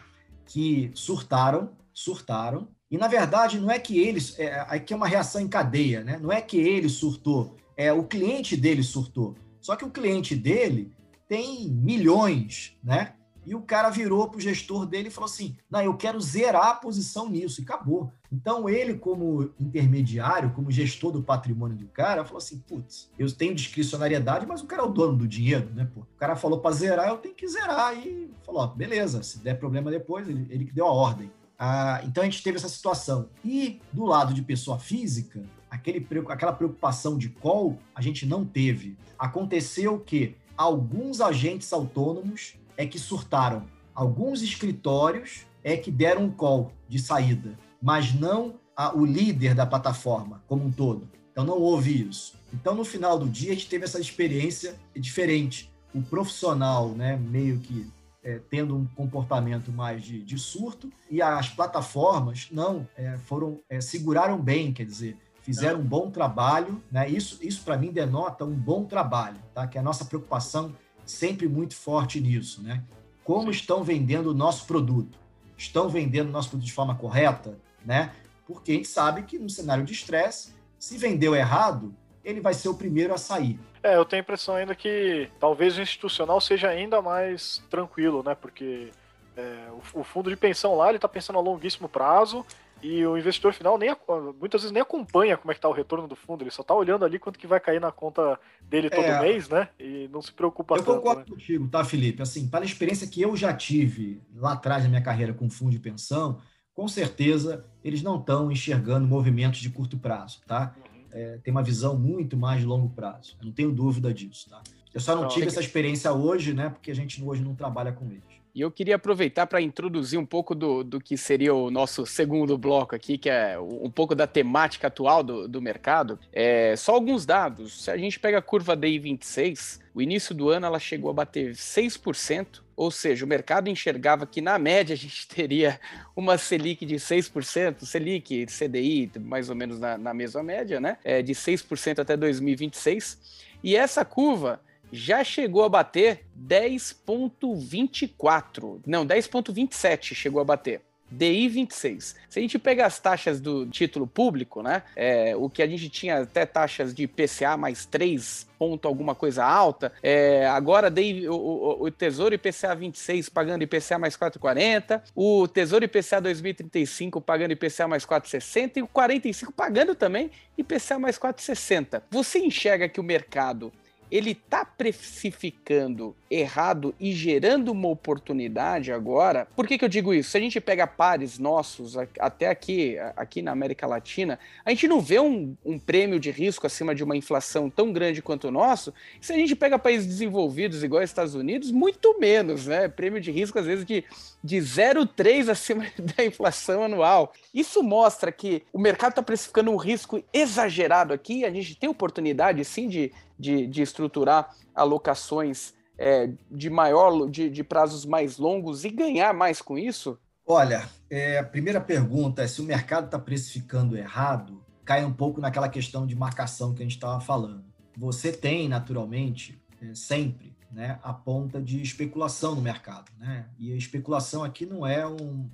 C: Que surtaram, surtaram, e, na verdade, não é que eles. É, aqui é uma reação em cadeia, né? Não é que ele surtou, é o cliente dele surtou. Só que o cliente dele tem milhões, né? E o cara virou para o gestor dele e falou assim: Não, eu quero zerar a posição nisso, e acabou. Então, ele, como intermediário, como gestor do patrimônio do cara, falou assim: Putz, eu tenho discricionariedade, mas o cara é o dono do dinheiro, né? Pô? O cara falou para zerar, eu tenho que zerar. E falou: ó, beleza, se der problema depois, ele, ele que deu a ordem. Ah, então a gente teve essa situação. E do lado de pessoa física, aquele, aquela preocupação de call a gente não teve. Aconteceu que alguns agentes autônomos é que surtaram, alguns escritórios é que deram um call de saída, mas não a, o líder da plataforma como um todo. Então não houve isso. Então no final do dia a gente teve essa experiência diferente. O profissional, né, meio que é, tendo um comportamento mais de, de, surto, e as plataformas não é, foram é, seguraram bem, quer dizer, fizeram um bom trabalho, né? Isso, isso para mim denota um bom trabalho, tá? Que é a nossa preocupação sempre muito forte nisso, né? Como estão vendendo o nosso produto? Estão vendendo o nosso produto de forma correta, né? Porque a gente sabe que no cenário de estresse, se vendeu errado, ele vai ser o primeiro a sair.
B: É, eu tenho a impressão ainda que talvez o institucional seja ainda mais tranquilo, né? Porque é, o, o, fundo de pensão lá, ele está pensando a longuíssimo prazo e o investidor final nem muitas vezes nem acompanha como é que tá o retorno do fundo, ele só está olhando ali quanto que vai cair na conta dele todo é, mês, né? E não se preocupa
C: eu
B: tanto.
C: Eu concordo
B: né?
C: contigo, tá, Felipe? Assim, para a experiência que eu já tive lá atrás na minha carreira com fundo de pensão, com certeza eles não estão enxergando movimentos de curto prazo, tá? É, tem uma visão muito mais de longo prazo. Eu não tenho dúvida disso, tá? Eu só não, não tive essa experiência hoje, né? Porque a gente hoje não trabalha com eles.
A: E eu queria aproveitar para introduzir um pouco do, do que seria o nosso segundo bloco aqui, que é um pouco da temática atual do, do mercado. É, só alguns dados. Se a gente pega a curva DI 26, o início do ano ela chegou a bater 6%, ou seja, o mercado enxergava que na média a gente teria uma Selic de 6%, Selic, CDI, mais ou menos na, na mesma média, né? É, de 6% até 2026. E essa curva já chegou a bater 10,24. Não, 10,27 chegou a bater. DI 26. Se a gente pegar as taxas do título público, né? É, o que a gente tinha até taxas de PCA mais 3 ponto alguma coisa alta, é, agora DI, o, o, o, Tesouro IPCA 26 pagando IPCA mais 4,40, o Tesouro IPCA 2035 pagando IPCA mais 4,60 e o 45 pagando também IPCA mais 4,60. Você enxerga que o mercado ele está precificando errado e gerando uma oportunidade agora. Por que, que eu digo isso? Se a gente pega pares nossos, até aqui, aqui na América Latina, a gente não vê um, um prêmio de risco acima de uma inflação tão grande quanto o nosso. Se a gente pega países desenvolvidos, igual Estados Unidos, muito menos, né? Prêmio de risco, às vezes, de, de 0,3 acima da inflação anual. Isso mostra que o mercado está precificando um risco exagerado aqui. A gente tem oportunidade, sim, de de, de estruturar alocações é, de maior de, de, prazos mais longos e ganhar mais com isso?
C: Olha, é, a primeira pergunta é se o mercado está precificando errado, cai um pouco naquela questão de marcação que a gente estava falando. Você tem, naturalmente, é, sempre né, a ponta de especulação no mercado. Né? E a especulação aqui não é, um,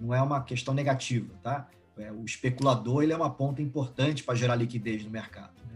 C: não é uma questão negativa. Tá? É, o especulador ele é uma ponta importante para gerar liquidez no mercado, né?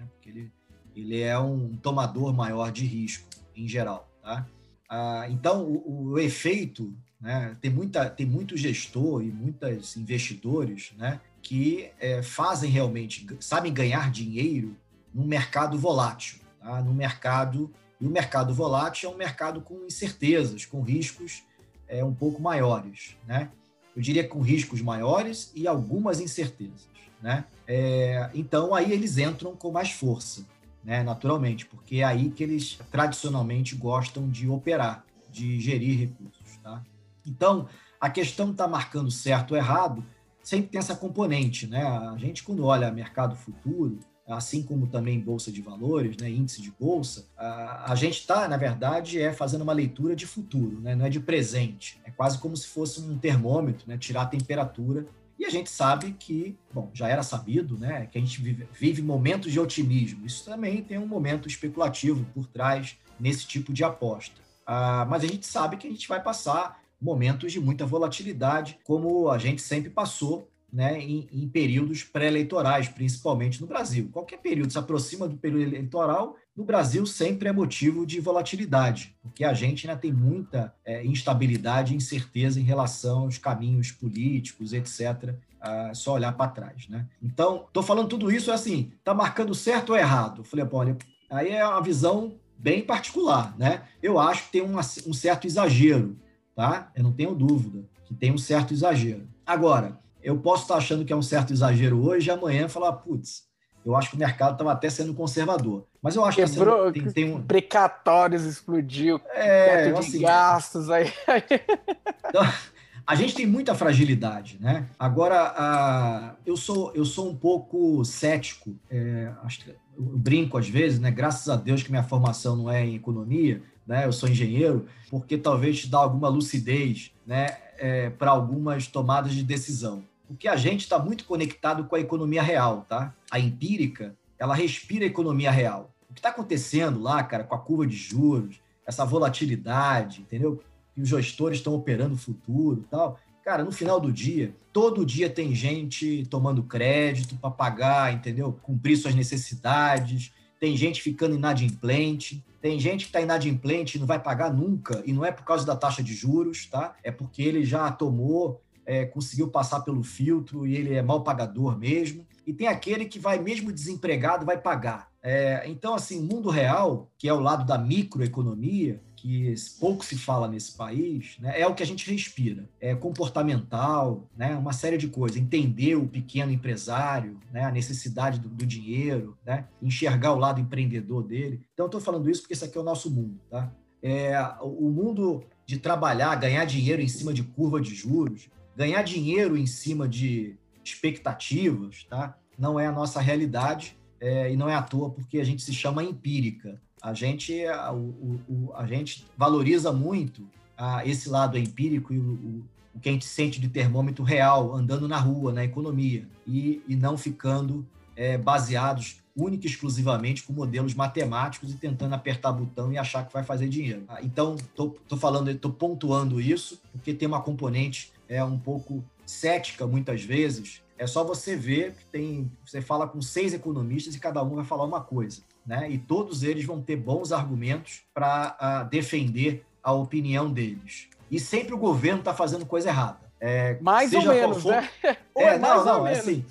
C: Ele é um tomador maior de risco, em geral. Tá? Ah, então, o, o, efeito, né, tem, muita, tem muito gestor e muitos investidores né, que é, fazem realmente, sabem ganhar dinheiro num mercado volátil, tá? num mercado E o mercado volátil é um mercado com incertezas, com riscos é, um pouco maiores, né? Eu diria com riscos maiores e algumas incertezas, né? É, então aí eles entram com mais força, né? Naturalmente, porque é aí que eles tradicionalmente gostam de operar, de gerir recursos, tá? Então a questão está marcando certo ou errado sempre tem essa componente, né? A gente quando olha mercado futuro assim como também bolsa de valores, né, índice de bolsa, a, a gente está, na verdade, é fazendo uma leitura de futuro, né, não é de presente. É quase como se fosse um termômetro, né, tirar a temperatura. E a gente sabe que, bom, já era sabido, né, que a gente vive, vive momentos de otimismo. Isso também tem um momento especulativo por trás nesse tipo de aposta. Ah, mas a gente sabe que a gente vai passar momentos de muita volatilidade, como a gente sempre passou né, em, em períodos pré-eleitorais, principalmente no Brasil. Qualquer período se aproxima do período eleitoral, no Brasil sempre é motivo de volatilidade, porque a gente ainda tem muita é, instabilidade e incerteza em relação aos caminhos políticos, etc. Ah, só olhar para trás, né? Então, estou falando tudo isso assim, está marcando certo ou errado? Falei, olha, aí é uma visão bem particular, né? Eu acho que tem um, um certo exagero, tá? Eu não tenho dúvida que tem um certo exagero. Agora, eu posso estar achando que é um certo exagero hoje e amanhã falar, putz, eu acho que o mercado estava até sendo conservador. Mas eu acho
A: Quebrou,
C: que
A: assim, tem, tem um... precatórios explodiu,
C: é,
A: teto de assim, gastos aí.
C: Então, a gente tem muita fragilidade, né? Agora, a, eu sou eu sou um pouco cético. É, eu brinco às vezes, né? Graças a Deus que minha formação não é em economia, né? Eu sou engenheiro, porque talvez te dá alguma lucidez, né? É, para algumas tomadas de decisão. Porque a gente está muito conectado com a economia real, tá? A empírica, ela respira a economia real. O que está acontecendo lá, cara, com a curva de juros, essa volatilidade, entendeu? Que os gestores estão operando o futuro tal. Cara, no final do dia, todo dia tem gente tomando crédito para pagar, entendeu? Cumprir suas necessidades. Tem gente ficando inadimplente. Tem gente que está inadimplente e não vai pagar nunca, e não é por causa da taxa de juros, tá? É porque ele já tomou é, conseguiu passar pelo filtro e ele é mal pagador mesmo. E tem aquele que vai, mesmo desempregado, vai pagar. É, então, assim, o mundo real, que é o lado da microeconomia, que pouco se fala nesse país, né, é o que a gente respira. É comportamental, né, uma série de coisas. Entender o pequeno empresário, né, a necessidade do, do dinheiro, né, enxergar o lado empreendedor dele. Então, estou falando isso porque esse aqui é o nosso mundo. Tá? É, o mundo de trabalhar, ganhar dinheiro em cima de curva de juros, ganhar dinheiro em cima de expectativas, tá? Não é a nossa realidade é, e não é à toa porque a gente se chama empírica. A gente, a, o, o, a gente valoriza muito a, esse lado empírico e o, o, que a gente sente de termômetro real andando na rua, na economia, e, e não ficando é, baseados única e exclusivamente com modelos matemáticos e tentando apertar botão e achar que vai fazer dinheiro. Então, estou falando, estou pontuando isso, porque tem uma componente é um pouco cética muitas vezes, é só você ver que tem, você fala com seis economistas e cada um vai falar uma coisa, né? E todos eles vão ter bons argumentos para uh, defender a opinião deles. E sempre o governo está fazendo coisa errada.
A: É, Mais ou menos, for... né?
C: É, é não, não, é assim.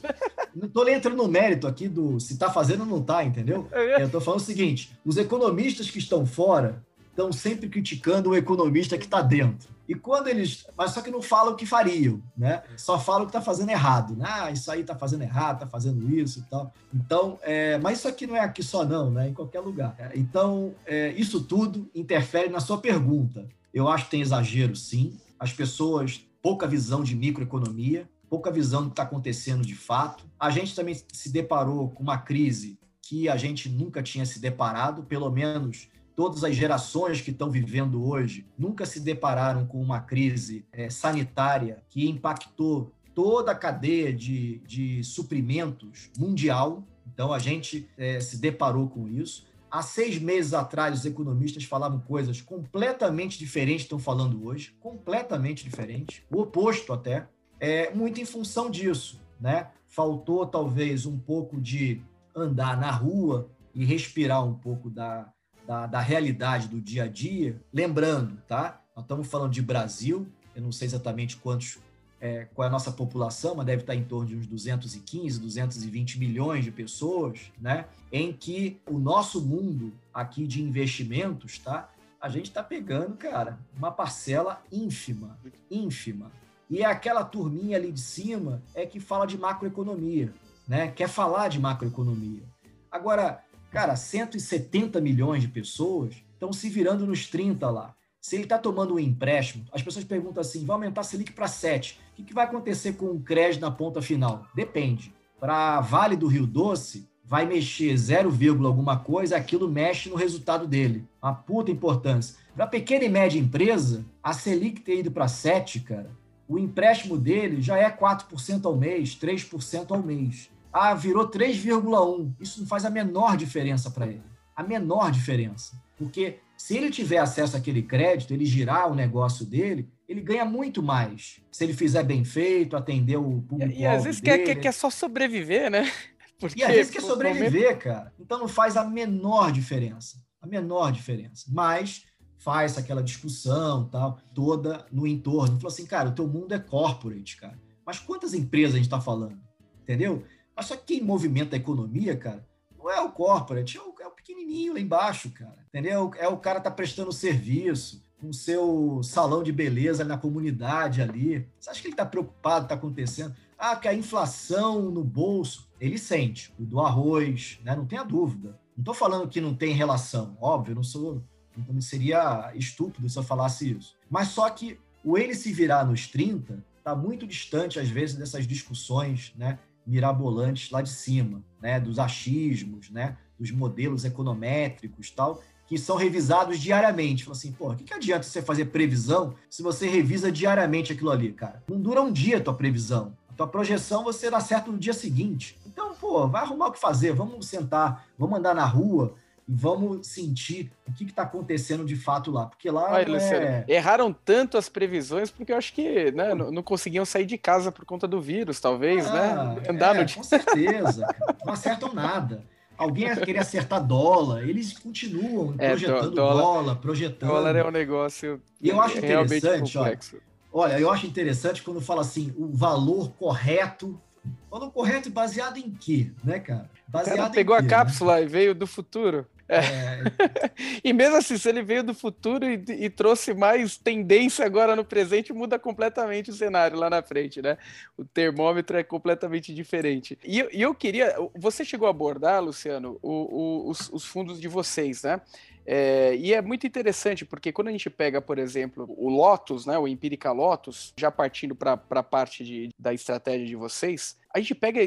C: Não estou entrando no mérito aqui do se está fazendo ou não está, entendeu? Eu estou falando o seguinte: os economistas que estão fora estão sempre criticando o economista que está dentro. E quando eles. Mas só que não falam o que fariam, né? Só falam o que está fazendo errado. Né? Ah, isso aí está fazendo errado, está fazendo isso e tal. Então, é, mas isso aqui não é aqui só, não, né? Em qualquer lugar. Então, é, isso tudo interfere na sua pergunta. Eu acho que tem exagero, sim. As pessoas, pouca visão de microeconomia, pouca visão do que está acontecendo de fato. A gente também se deparou com uma crise que a gente nunca tinha se deparado, pelo menos todas as gerações que estão vivendo hoje nunca se depararam com uma crise é, sanitária que impactou toda a cadeia de, de suprimentos mundial. Então, a gente é, se deparou com isso. Há seis meses atrás, os economistas falavam coisas completamente diferentes estão falando hoje, completamente diferentes, o oposto até, é muito em função disso, né? Faltou talvez um pouco de andar na rua e respirar um pouco da, da, da realidade do dia a dia, lembrando, tá? Nós estamos falando de Brasil, eu não sei exatamente quantos é, qual é a nossa população, mas deve estar em torno de uns 215, 220 milhões de pessoas, né? Em que o nosso mundo aqui de investimentos, tá? A gente está pegando, cara, uma parcela ínfima, ínfima. E é aquela turminha ali de cima é que fala de macroeconomia, né? Quer falar de macroeconomia. Agora, cara, 170 milhões de pessoas estão se virando nos 30 lá. Se ele está tomando um empréstimo, as pessoas perguntam assim: vai aumentar a Selic para 7. O que, que vai acontecer com o crédito na ponta final? Depende. Para Vale do Rio Doce, vai mexer 0, alguma coisa, aquilo mexe no resultado dele. Uma puta importância. Para pequena e média empresa, a Selic ter ido para 7, cara, o empréstimo dele já é 4% ao mês, 3% ao mês. Ah, virou 3,1. Isso não faz a menor diferença para ele. A menor diferença. Porque se ele tiver acesso àquele crédito, ele girar o negócio dele, ele ganha muito mais. Se ele fizer bem feito, atender o público.
A: E, e às vezes quer, quer, quer só sobreviver, né?
C: Porque, e às vezes quer sobreviver, momento... cara. Então não faz a menor diferença. A menor diferença. Mas faz aquela discussão tal, toda no entorno. Falou assim, cara, o teu mundo é corporate, cara. Mas quantas empresas a gente está falando? Entendeu? Mas só quem movimenta a economia, cara, não é o corporate, é o, é o pequenininho lá embaixo, cara. Entendeu? É o cara tá prestando serviço, com seu salão de beleza na comunidade ali. Você acha que ele está preocupado, está acontecendo? Ah, que a inflação no bolso, ele sente. O do arroz, né? Não tenha dúvida. Não estou falando que não tem relação, óbvio, não sou. Então seria estúpido se eu falasse isso. Mas só que o ele se virar nos 30 está muito distante, às vezes, dessas discussões, né? Mirabolantes lá de cima, né, dos achismos, né, dos modelos econométricos tal, que são revisados diariamente. Fala assim, pô, o que, que adianta você fazer previsão se você revisa diariamente aquilo ali, cara? Não dura um dia a tua previsão. A tua projeção você dá certo no dia seguinte. Então, pô, vai arrumar o que fazer, vamos sentar, vamos andar na rua, e vamos sentir o que está acontecendo de fato lá. Porque lá. Ai,
A: é... Erraram tanto as previsões porque eu acho que né, não, não, conseguiam sair de casa por conta do vírus, talvez, né? ah,
C: né? Andar é, no... Com certeza, não acertam nada. Alguém queria acertar dólar, eles continuam é, projetando dólar, dólar, projetando.
A: Dólar é um negócio.
C: E eu acho interessante, olha, olha, eu acho interessante quando fala assim, o valor correto Valor correto baseado em quê, né, cara? Baseado
A: cara pegou a cápsula né? e veio do futuro. É. E mesmo assim, se ele veio do futuro e, e, trouxe mais tendência agora no presente, muda completamente o cenário lá na frente, né? O termômetro é completamente diferente. E, e eu queria. Você chegou a abordar, Luciano, o, o, os, os fundos de vocês, né? É, e é muito interessante, porque quando a gente pega, por exemplo, o Lotus, né, o Empirica Lotus, já partindo para a parte de, da estratégia de vocês, a gente pega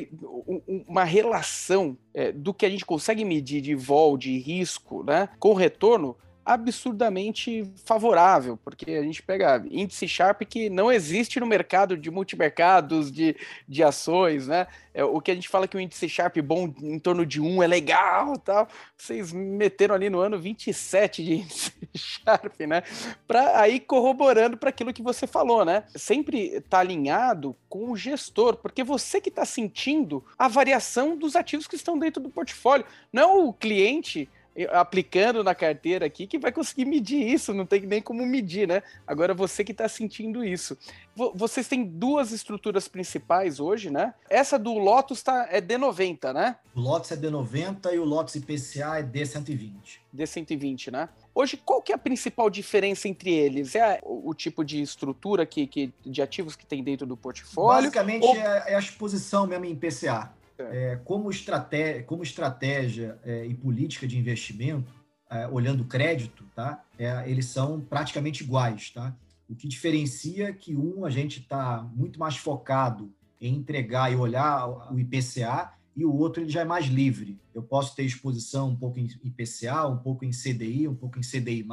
A: uma relação é, do que a gente consegue medir de vol, de risco, né, com retorno, absurdamente favorável, porque a gente pega índice Sharp que não existe no mercado de multimercados, de, de ações, né? É, o que a gente fala que o índice Sharp bom em torno de 1 é legal tal. Vocês meteram ali no ano 27 de índice Sharp, né? Para aí corroborando para aquilo que você falou, né? Sempre tá alinhado com o gestor, porque você que está sentindo a variação dos ativos que estão dentro do portfólio. Não é o cliente aplicando na carteira aqui que vai conseguir medir isso, não tem nem como medir, né? Agora você que está sentindo isso. Vocês têm duas estruturas principais hoje, né? Essa do Lotus tá, é D90, né?
C: O Lotus é D90 e o Lotus IPCA é D120.
A: D120, né? Hoje, qual que é a principal diferença entre eles? É o, o tipo de estrutura que, que, de ativos que tem dentro do portfólio?
C: Basicamente ou... é, é a exposição mesmo em IPCA. É. é, como, estratégia, como estratégia é, e política de investimento, é, olhando crédito, tá? É, eles são praticamente iguais. Tá? O que diferencia é que um a gente está muito mais focado em entregar e olhar o IPCA e o outro ele já é mais livre. Eu posso ter exposição um pouco em IPCA, um pouco em CDI, um pouco em CDI+,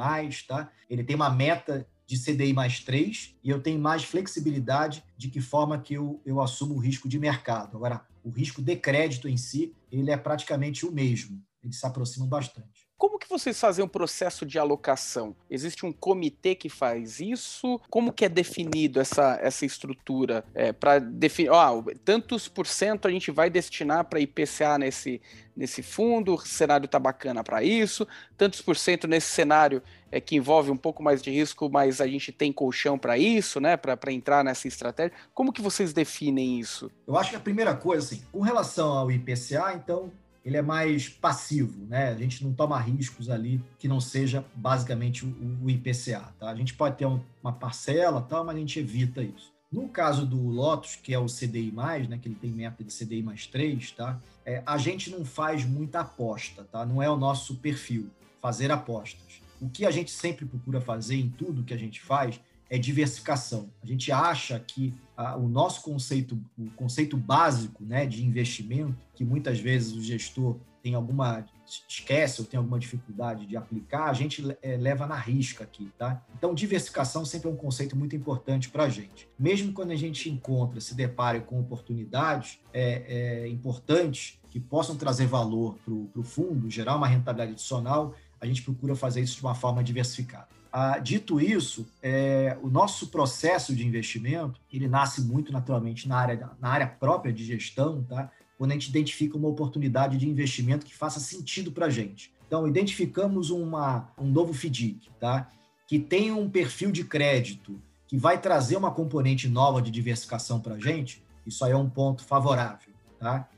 C: tá? Ele tem uma meta de CDI mais 3 e eu tenho mais flexibilidade de que forma que eu, eu assumo o risco de mercado. Agora, o risco de crédito em si, ele é praticamente o mesmo. Eles se aproximam bastante.
A: Como que vocês fazem o um processo de alocação? Existe um comitê que faz isso? Como que é definido essa, essa estrutura? É, para definir, ó, tantos por cento a gente vai destinar para IPCA nesse, nesse fundo, o cenário está bacana para isso, tantos por cento nesse cenário é, que envolve um pouco mais de risco, mas a gente tem colchão para isso, né? Para entrar nessa estratégia. Como que vocês definem isso?
C: Eu acho que a primeira coisa, assim, com relação ao IPCA, então, ele é mais passivo, né? A gente não toma riscos ali que não seja basicamente o, o IPCA, tá? A gente pode ter uma parcela, tal, mas a gente evita isso. No caso do Lotus, que é o CDI+, né, que ele tem meta de CDI mais 3, tá? É, a gente não faz muita aposta, tá? Não é o nosso perfil fazer apostas. O que a gente sempre procura fazer em tudo que a gente faz é diversificação. A gente acha que a, o nosso conceito, o conceito básico né, de investimento, que muitas vezes o gestor tem alguma esquece ou tem alguma dificuldade de aplicar, a gente é, leva na risca aqui, tá? Então, diversificação sempre é um conceito muito importante para a gente. Mesmo quando a gente encontra, se depara com oportunidades é, é, importantes que possam trazer valor para o fundo, gerar uma rentabilidade adicional, a gente procura fazer isso de uma forma diversificada. Ah, dito isso, é, o nosso processo de investimento ele nasce muito naturalmente na área, na área própria de gestão, tá? quando a gente identifica uma oportunidade de investimento que faça sentido para a gente. Então, identificamos uma, um novo FDIC, tá? que tem um perfil de crédito que vai trazer uma componente nova de diversificação para a gente, isso aí é um ponto favorável. Tá?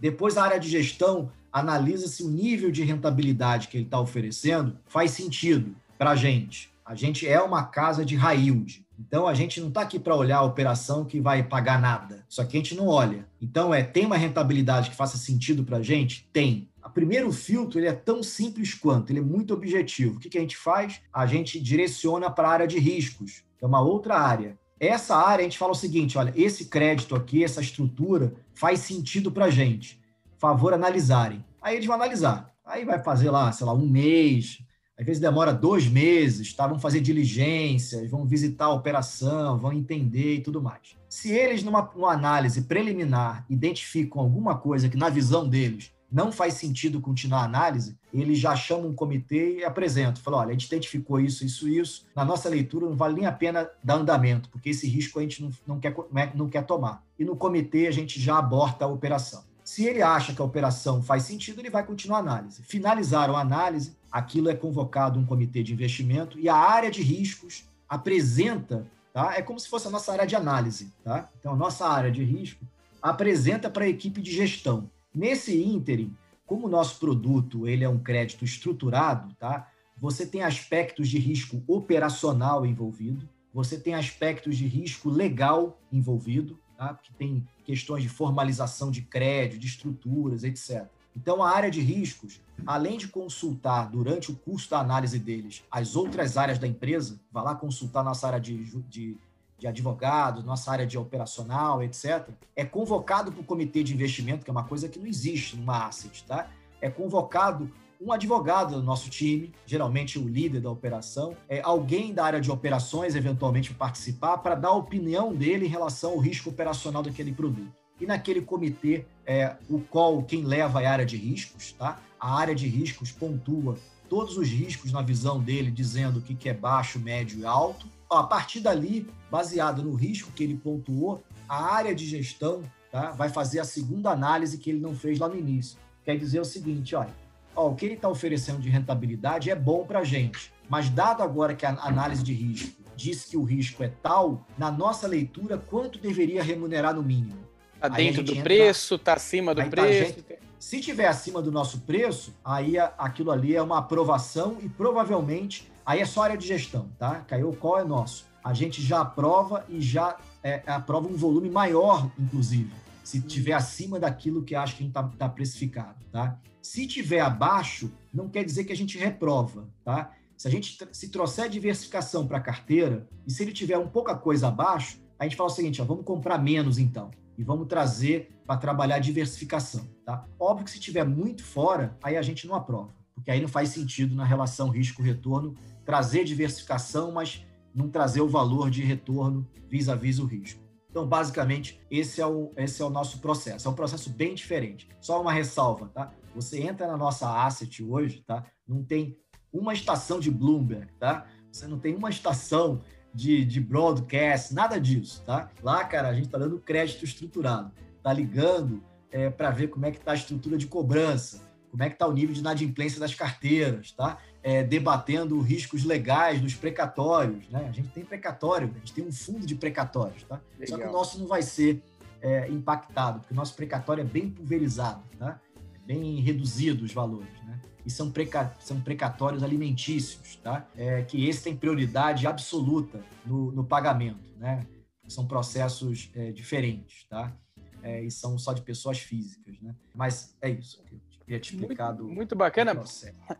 C: Depois, a área de gestão analisa se o nível de rentabilidade que ele está oferecendo faz sentido para a gente. A gente é uma casa de high yield. Então a gente não está aqui para olhar a operação que vai pagar nada. Isso aqui a gente não olha. Então é tem uma rentabilidade que faça sentido para a gente? Tem. O primeiro filtro ele é tão simples quanto, ele é muito objetivo. O que, que a gente faz? A gente direciona para a área de riscos, que é uma outra área. Essa área a gente fala o seguinte: olha, esse crédito aqui, essa estrutura faz sentido para a gente. Favor analisarem. Aí eles vão analisar. Aí vai fazer lá, sei lá, um mês, às vezes demora dois meses, tá? vão fazer diligências, vão visitar a operação, vão entender e tudo mais. Se eles, numa, numa análise preliminar, identificam alguma coisa que, na visão deles, não faz sentido continuar a análise, eles já chamam um comitê e apresentam. Falam, olha, a gente identificou isso, isso, isso. Na nossa leitura não vale nem a pena dar andamento, porque esse risco a gente não, não, quer, não quer tomar. E no comitê a gente já aborta a operação. Se ele acha que a operação faz sentido, ele vai continuar a análise. Finalizaram a análise, aquilo é convocado um comitê de investimento e a área de riscos apresenta, tá? É como se fosse a nossa área de análise, tá? Então, a nossa área de risco apresenta para a equipe de gestão. Nesse ínterim, como o nosso produto ele é um crédito estruturado, tá? Você tem aspectos de risco operacional envolvido, você tem aspectos de risco legal envolvido, tá? Porque tem questões de formalização de crédito, de estruturas, etc. Então, a área de riscos, além de consultar durante o curso da análise deles as outras áreas da empresa, vai lá consultar nossa área de, de, de advogado, nossa área de operacional, etc., é convocado para o comitê de investimento, que é uma coisa que não existe numa asset, tá? É convocado um advogado do nosso time, geralmente o líder da operação, é alguém da área de operações, eventualmente participar, para dar a opinião dele em relação ao risco operacional daquele produto. E naquele comitê, é, o qual quem leva é a área de riscos, tá? A área de riscos pontua todos os riscos na visão dele, dizendo o que é baixo, médio e alto. A partir dali, baseado no risco que ele pontuou, a área de gestão tá, vai fazer a segunda análise que ele não fez lá no início. Quer dizer o seguinte, olha, ó, o que ele está oferecendo de rentabilidade é bom para a gente, mas dado agora que a análise de risco diz que o risco é tal, na nossa leitura, quanto deveria remunerar no mínimo?
A: Tá dentro do entra... preço, tá acima do preço. Tá, gente...
C: Se tiver acima do nosso preço, aí aquilo ali é uma aprovação e provavelmente aí é só área de gestão, tá? Caiu qual é nosso. A gente já aprova e já é, aprova um volume maior, inclusive, se tiver acima daquilo que acho que está tá precificado, tá? Se tiver abaixo, não quer dizer que a gente reprova, tá? Se a gente se trouxer diversificação para a carteira e se ele tiver um pouca coisa abaixo, a gente fala o seguinte, ó, vamos comprar menos então e vamos trazer para trabalhar diversificação. Tá? Óbvio que se tiver muito fora, aí a gente não aprova, porque aí não faz sentido na relação risco-retorno trazer diversificação, mas não trazer o valor de retorno vis-à-vis -vis o risco. Então, basicamente, esse é o, esse é o nosso processo. É um processo bem diferente. Só uma ressalva, tá? Você entra na nossa asset hoje, tá? Não tem uma estação de Bloomberg, tá? Você não tem uma estação de, de broadcast, nada disso, tá? Lá, cara, a gente tá dando crédito estruturado, tá ligando é, para ver como é que tá a estrutura de cobrança, como é que tá o nível de inadimplência das carteiras, tá? É, debatendo riscos legais dos precatórios, né? A gente tem precatório, a gente tem um fundo de precatórios, tá? Legal. Só que o nosso não vai ser é, impactado, porque o nosso precatório é bem pulverizado, tá? É bem reduzido os valores, né? E são, preca, são precatórios alimentícios, tá? É, que esse tem prioridade absoluta no, no pagamento, né? São processos é, diferentes, tá? É, e são só de pessoas físicas, né? Mas é isso te explicado.
A: Muito, muito bacana.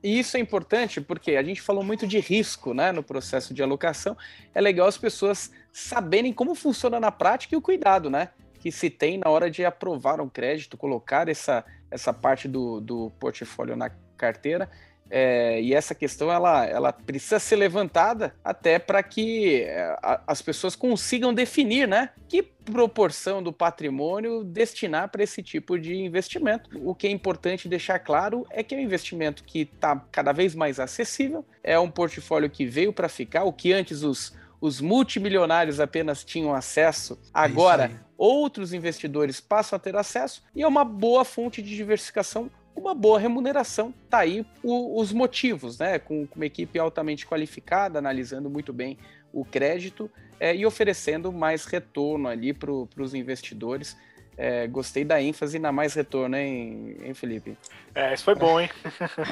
A: E isso é importante porque a gente falou muito de risco né, no processo de alocação. É legal as pessoas saberem como funciona na prática e o cuidado, né? Que se tem na hora de aprovar um crédito, colocar essa, essa parte do, do portfólio na carteira. É, e essa questão ela, ela precisa ser levantada até para que é, a, as pessoas consigam definir né, que proporção do patrimônio destinar para esse tipo de investimento. O que é importante deixar claro é que é um investimento que está cada vez mais acessível, é um portfólio que veio para ficar, o que antes os, os multimilionários apenas tinham acesso, é agora outros investidores passam a ter acesso e é uma boa fonte de diversificação uma boa remuneração. Tá aí o, os motivos, né? Com, com, uma equipe altamente qualificada, analisando muito bem o crédito é, e oferecendo mais retorno ali para os investidores. É, gostei da ênfase na mais retorno, hein, hein Felipe?
B: É, isso foi bom, hein?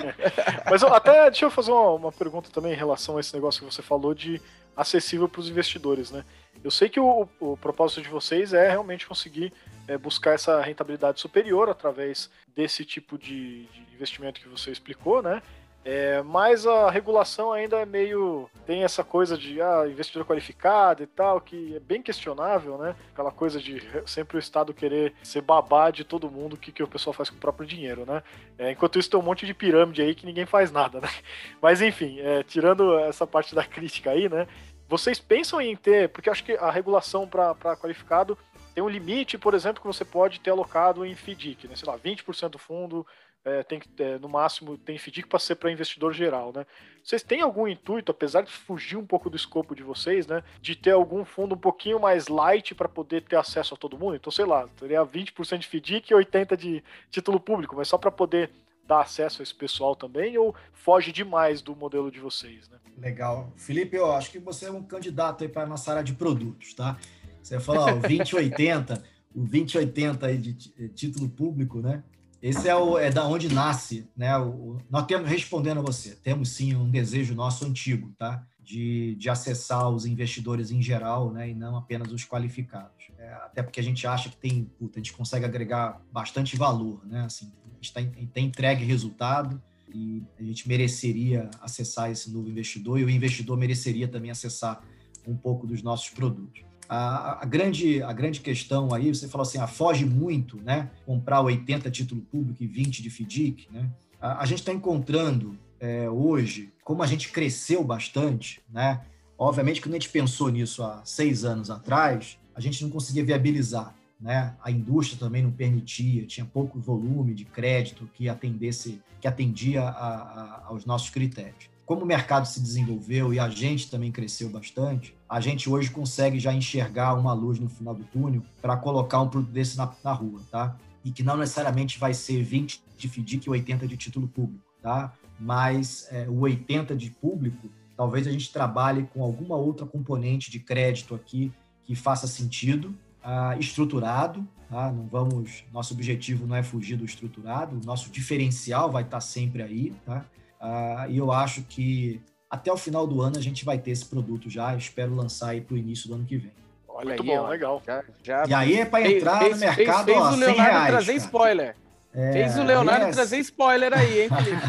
B: Mas até deixa eu fazer uma, uma, pergunta também em relação a esse negócio que você falou de acessível para os investidores, né? Eu sei que o, o, propósito de vocês é realmente conseguir é, buscar essa rentabilidade superior através desse tipo de, de investimento que você explicou, né? É, mas a regulação ainda é meio. tem essa coisa de ah, investidor qualificado e tal, que é bem questionável, né? Aquela coisa de sempre o Estado querer ser babá de todo mundo, o que, que o pessoal faz com o próprio dinheiro, né? É, enquanto isso, tem um monte de pirâmide aí que ninguém faz nada, né? Mas enfim, é, tirando essa parte da crítica aí, né? Vocês pensam em ter, porque acho que a regulação para qualificado tem um limite, por exemplo, que você pode ter alocado em FDIC, né? Sei lá, 20% do fundo é, tem que é, no máximo tem FDIC para ser para investidor geral, né? Vocês têm algum intuito, apesar de fugir um pouco do escopo de vocês, né, de ter algum fundo um pouquinho mais light para poder ter acesso a todo mundo? Então, sei lá, teria 20% de FDIC e 80 de título público, mas só para poder dar acesso a esse pessoal também ou foge demais do modelo de vocês, né?
C: Legal. Felipe, eu acho que você é um candidato aí para a nossa área de produtos, tá? Você falou, ó, o 2080, o 2080 aí de título público, né? Esse é, o, é da onde nasce, né? O, nós temos, respondendo a você, temos sim um desejo nosso antigo, tá? De, de acessar os investidores em geral, né? E não apenas os qualificados. É, até porque a gente acha que tem, puta, a gente consegue agregar bastante valor, né? Assim, a gente tá, tem entregue resultado e a gente mereceria acessar esse novo investidor e o investidor mereceria também acessar um pouco dos nossos produtos. A, a, grande, a grande questão aí, você falou assim, ah, foge muito, né? Comprar 80 título público e 20 de FDIC, né? A, a gente está encontrando é, hoje, como a gente cresceu bastante, né? Obviamente, quando a gente pensou nisso há seis anos atrás, a gente não conseguia viabilizar, né? A indústria também não permitia, tinha pouco volume de crédito que atendesse, que atendia a, a, aos nossos critérios como o mercado se desenvolveu e a gente também cresceu bastante, a gente hoje consegue já enxergar uma luz no final do túnel para colocar um produto desse na, na, rua, tá? E que não necessariamente vai ser 20 de FDIC e 80 de título público, tá? Mas é, o 80 de público, talvez a gente trabalhe com alguma outra componente de crédito aqui que faça sentido, ah, estruturado, tá? Não vamos, nosso objetivo não é fugir do estruturado, o nosso diferencial vai estar sempre aí, tá? Uh, e eu acho que até o final do ano a gente vai ter esse produto já. Espero lançar aí para o início do ano que vem.
B: Olha Muito aí, bom, ó, legal. Já,
C: já... E aí é para entrar fez, no mercado, fez, fez ó, o Leonardo reais,
A: trazer cara. spoiler. É, fez o Leonardo é... trazer spoiler aí, hein, Felipe?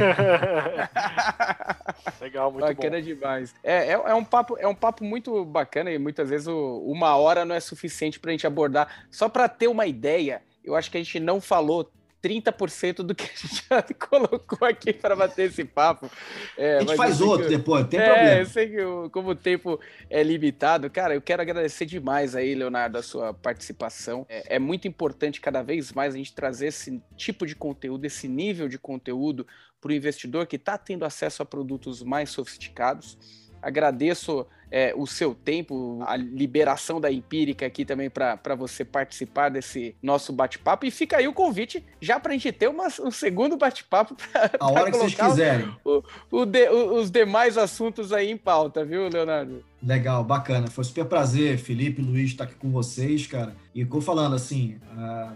B: Legal, muito bacana
A: bom. demais. É, é, é, um papo, é um papo muito bacana e muitas vezes o, uma hora não é suficiente para a gente abordar. Só para ter uma ideia, eu acho que a gente não falou 30% do que a gente já colocou aqui para bater esse papo.
C: É, a gente faz outro que, depois, tem
A: é,
C: problema.
A: Eu sei que eu, como o tempo é limitado, cara, eu quero agradecer demais aí, Leonardo, a sua participação. É, é muito importante cada vez mais a gente trazer esse tipo de conteúdo, esse nível de conteúdo para o investidor que está tendo acesso a produtos mais sofisticados. Agradeço é, o seu tempo, a liberação da empírica aqui também para você participar desse nosso bate-papo. E fica aí o convite já para a gente ter uma, um segundo bate-papo
C: para A hora que vocês quiserem.
A: O, o de, o, os demais assuntos aí em pauta, viu, Leonardo?
C: Legal, bacana. Foi super prazer, Felipe, Luiz, estar aqui com vocês, cara. E como falando assim,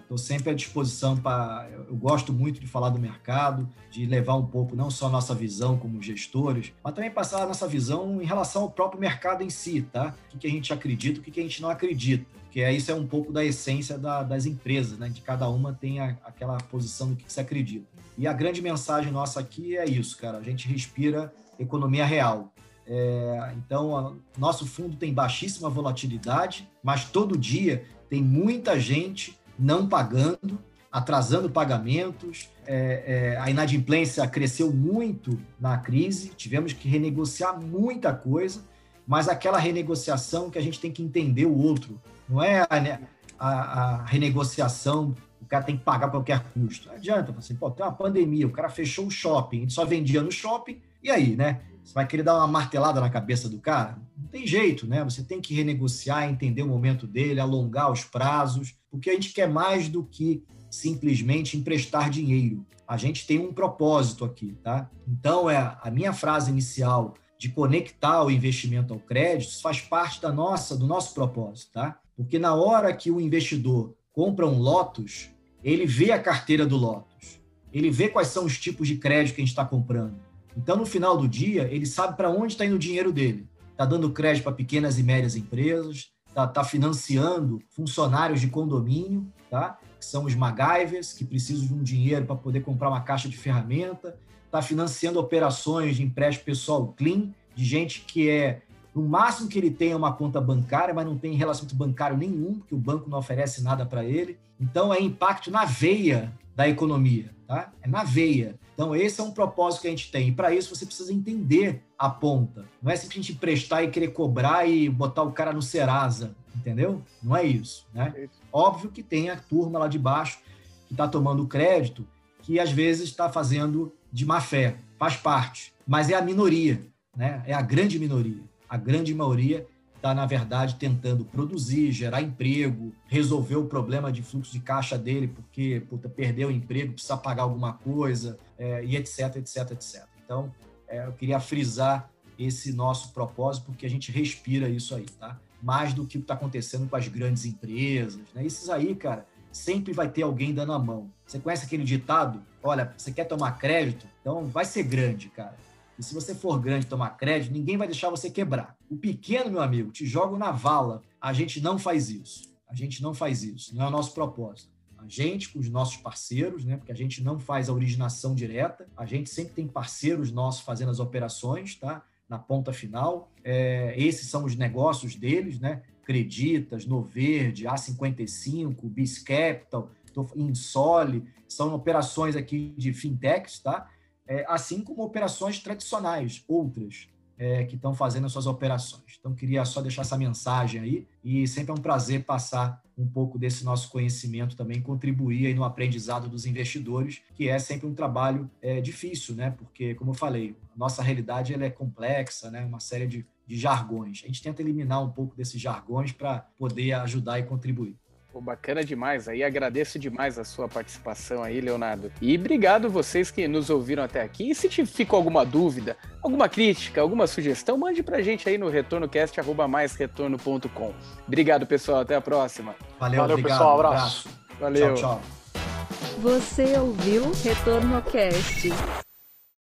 C: estou uh, sempre à disposição para. Eu gosto muito de falar do mercado, de levar um pouco não só a nossa visão como gestores, mas também passar a nossa visão em relação ao próprio mercado em si, tá? O que, a gente acredita, o que, a gente não acredita. Porque isso é um pouco da essência da, das empresas, né? De cada uma tem a, aquela posição do que se acredita. E a grande mensagem nossa aqui é isso, cara. A gente respira economia real. É, então, a, nosso fundo tem baixíssima volatilidade, mas todo dia tem muita gente não pagando, atrasando pagamentos. É, é, a inadimplência cresceu muito na crise, tivemos que renegociar muita coisa, mas aquela renegociação que a gente tem que entender o outro, não é a, a, a renegociação o cara tem que pagar qualquer custo. Não adianta, assim, pô, tem uma pandemia, o cara fechou o shopping, só vendia no shopping, e aí, né? Você vai querer dar uma martelada na cabeça do cara? Não tem jeito, né? Você tem que renegociar, entender o momento dele, alongar os prazos, porque a gente quer mais do que simplesmente emprestar dinheiro. A gente tem um propósito aqui, tá? Então, é a minha frase inicial de conectar o investimento ao crédito faz parte da nossa, do nosso propósito, tá? Porque na hora que o investidor compra um Lotus, ele vê a carteira do Lotus, ele vê quais são os tipos de crédito que a gente está comprando então, no final do dia, ele sabe para onde está indo o dinheiro dele. Está dando crédito para pequenas e médias empresas, está tá financiando funcionários de condomínio, tá? que são os MacGyvers, que precisam de um dinheiro para poder comprar uma caixa de ferramenta, está financiando operações de empréstimo pessoal clean, de gente que é, no máximo que ele tem é uma conta bancária, mas não tem relacionamento bancário nenhum, porque o banco não oferece nada para ele. Então, é impacto na veia da economia, tá? É na veia. Então, esse é um propósito que a gente tem. E para isso, você precisa entender a ponta. Não é simplesmente prestar e querer cobrar e botar o cara no Serasa, entendeu? Não é isso, né? É Óbvio que tem a turma lá de baixo que está tomando crédito, que às vezes está fazendo de má fé, faz parte, mas é a minoria, né? É a grande minoria. A grande maioria está, na verdade, tentando produzir, gerar emprego, resolver o problema de fluxo de caixa dele, porque puta, perdeu o emprego, precisa pagar alguma coisa, é, e etc, etc, etc. Então, é, eu queria frisar esse nosso propósito, porque a gente respira isso aí, tá? Mais do que está acontecendo com as grandes empresas, né? Esses aí, cara, sempre vai ter alguém dando a mão. Você conhece aquele ditado? Olha, você quer tomar crédito? Então vai ser grande, cara. E se você for grande tomar crédito, ninguém vai deixar você quebrar. O pequeno, meu amigo, te joga na vala. A gente não faz isso. A gente não faz isso. Não é o nosso propósito. A gente, com os nossos parceiros, né? Porque a gente não faz a originação direta. A gente sempre tem parceiros nossos fazendo as operações, tá? Na ponta final. É, esses são os negócios deles, né? Creditas, Noverde, A55, Bis Capital, Insole, são operações aqui de fintechs, tá? é, assim como operações tradicionais, outras, é, que estão fazendo as suas operações. Então, queria só deixar essa mensagem aí e sempre é um prazer passar um pouco desse nosso conhecimento também, contribuir aí no aprendizado dos investidores, que é sempre um trabalho é, difícil, né? Porque, como eu falei, a nossa realidade ela é complexa, né? Uma série de, de jargões. A gente tenta eliminar um pouco desses jargões para poder ajudar e contribuir.
A: Pô, bacana demais aí, agradeço demais a sua participação aí, Leonardo. E obrigado vocês que nos ouviram até aqui. E se te ficou alguma dúvida, alguma crítica, alguma sugestão, mande pra gente aí no retornocast@maisretorno.com. Obrigado, pessoal, até a próxima.
C: Valeu, Valeu obrigado, pessoal, abraço.
A: Valeu.
C: Tchau, tchau.
D: Você ouviu Retorno Cast.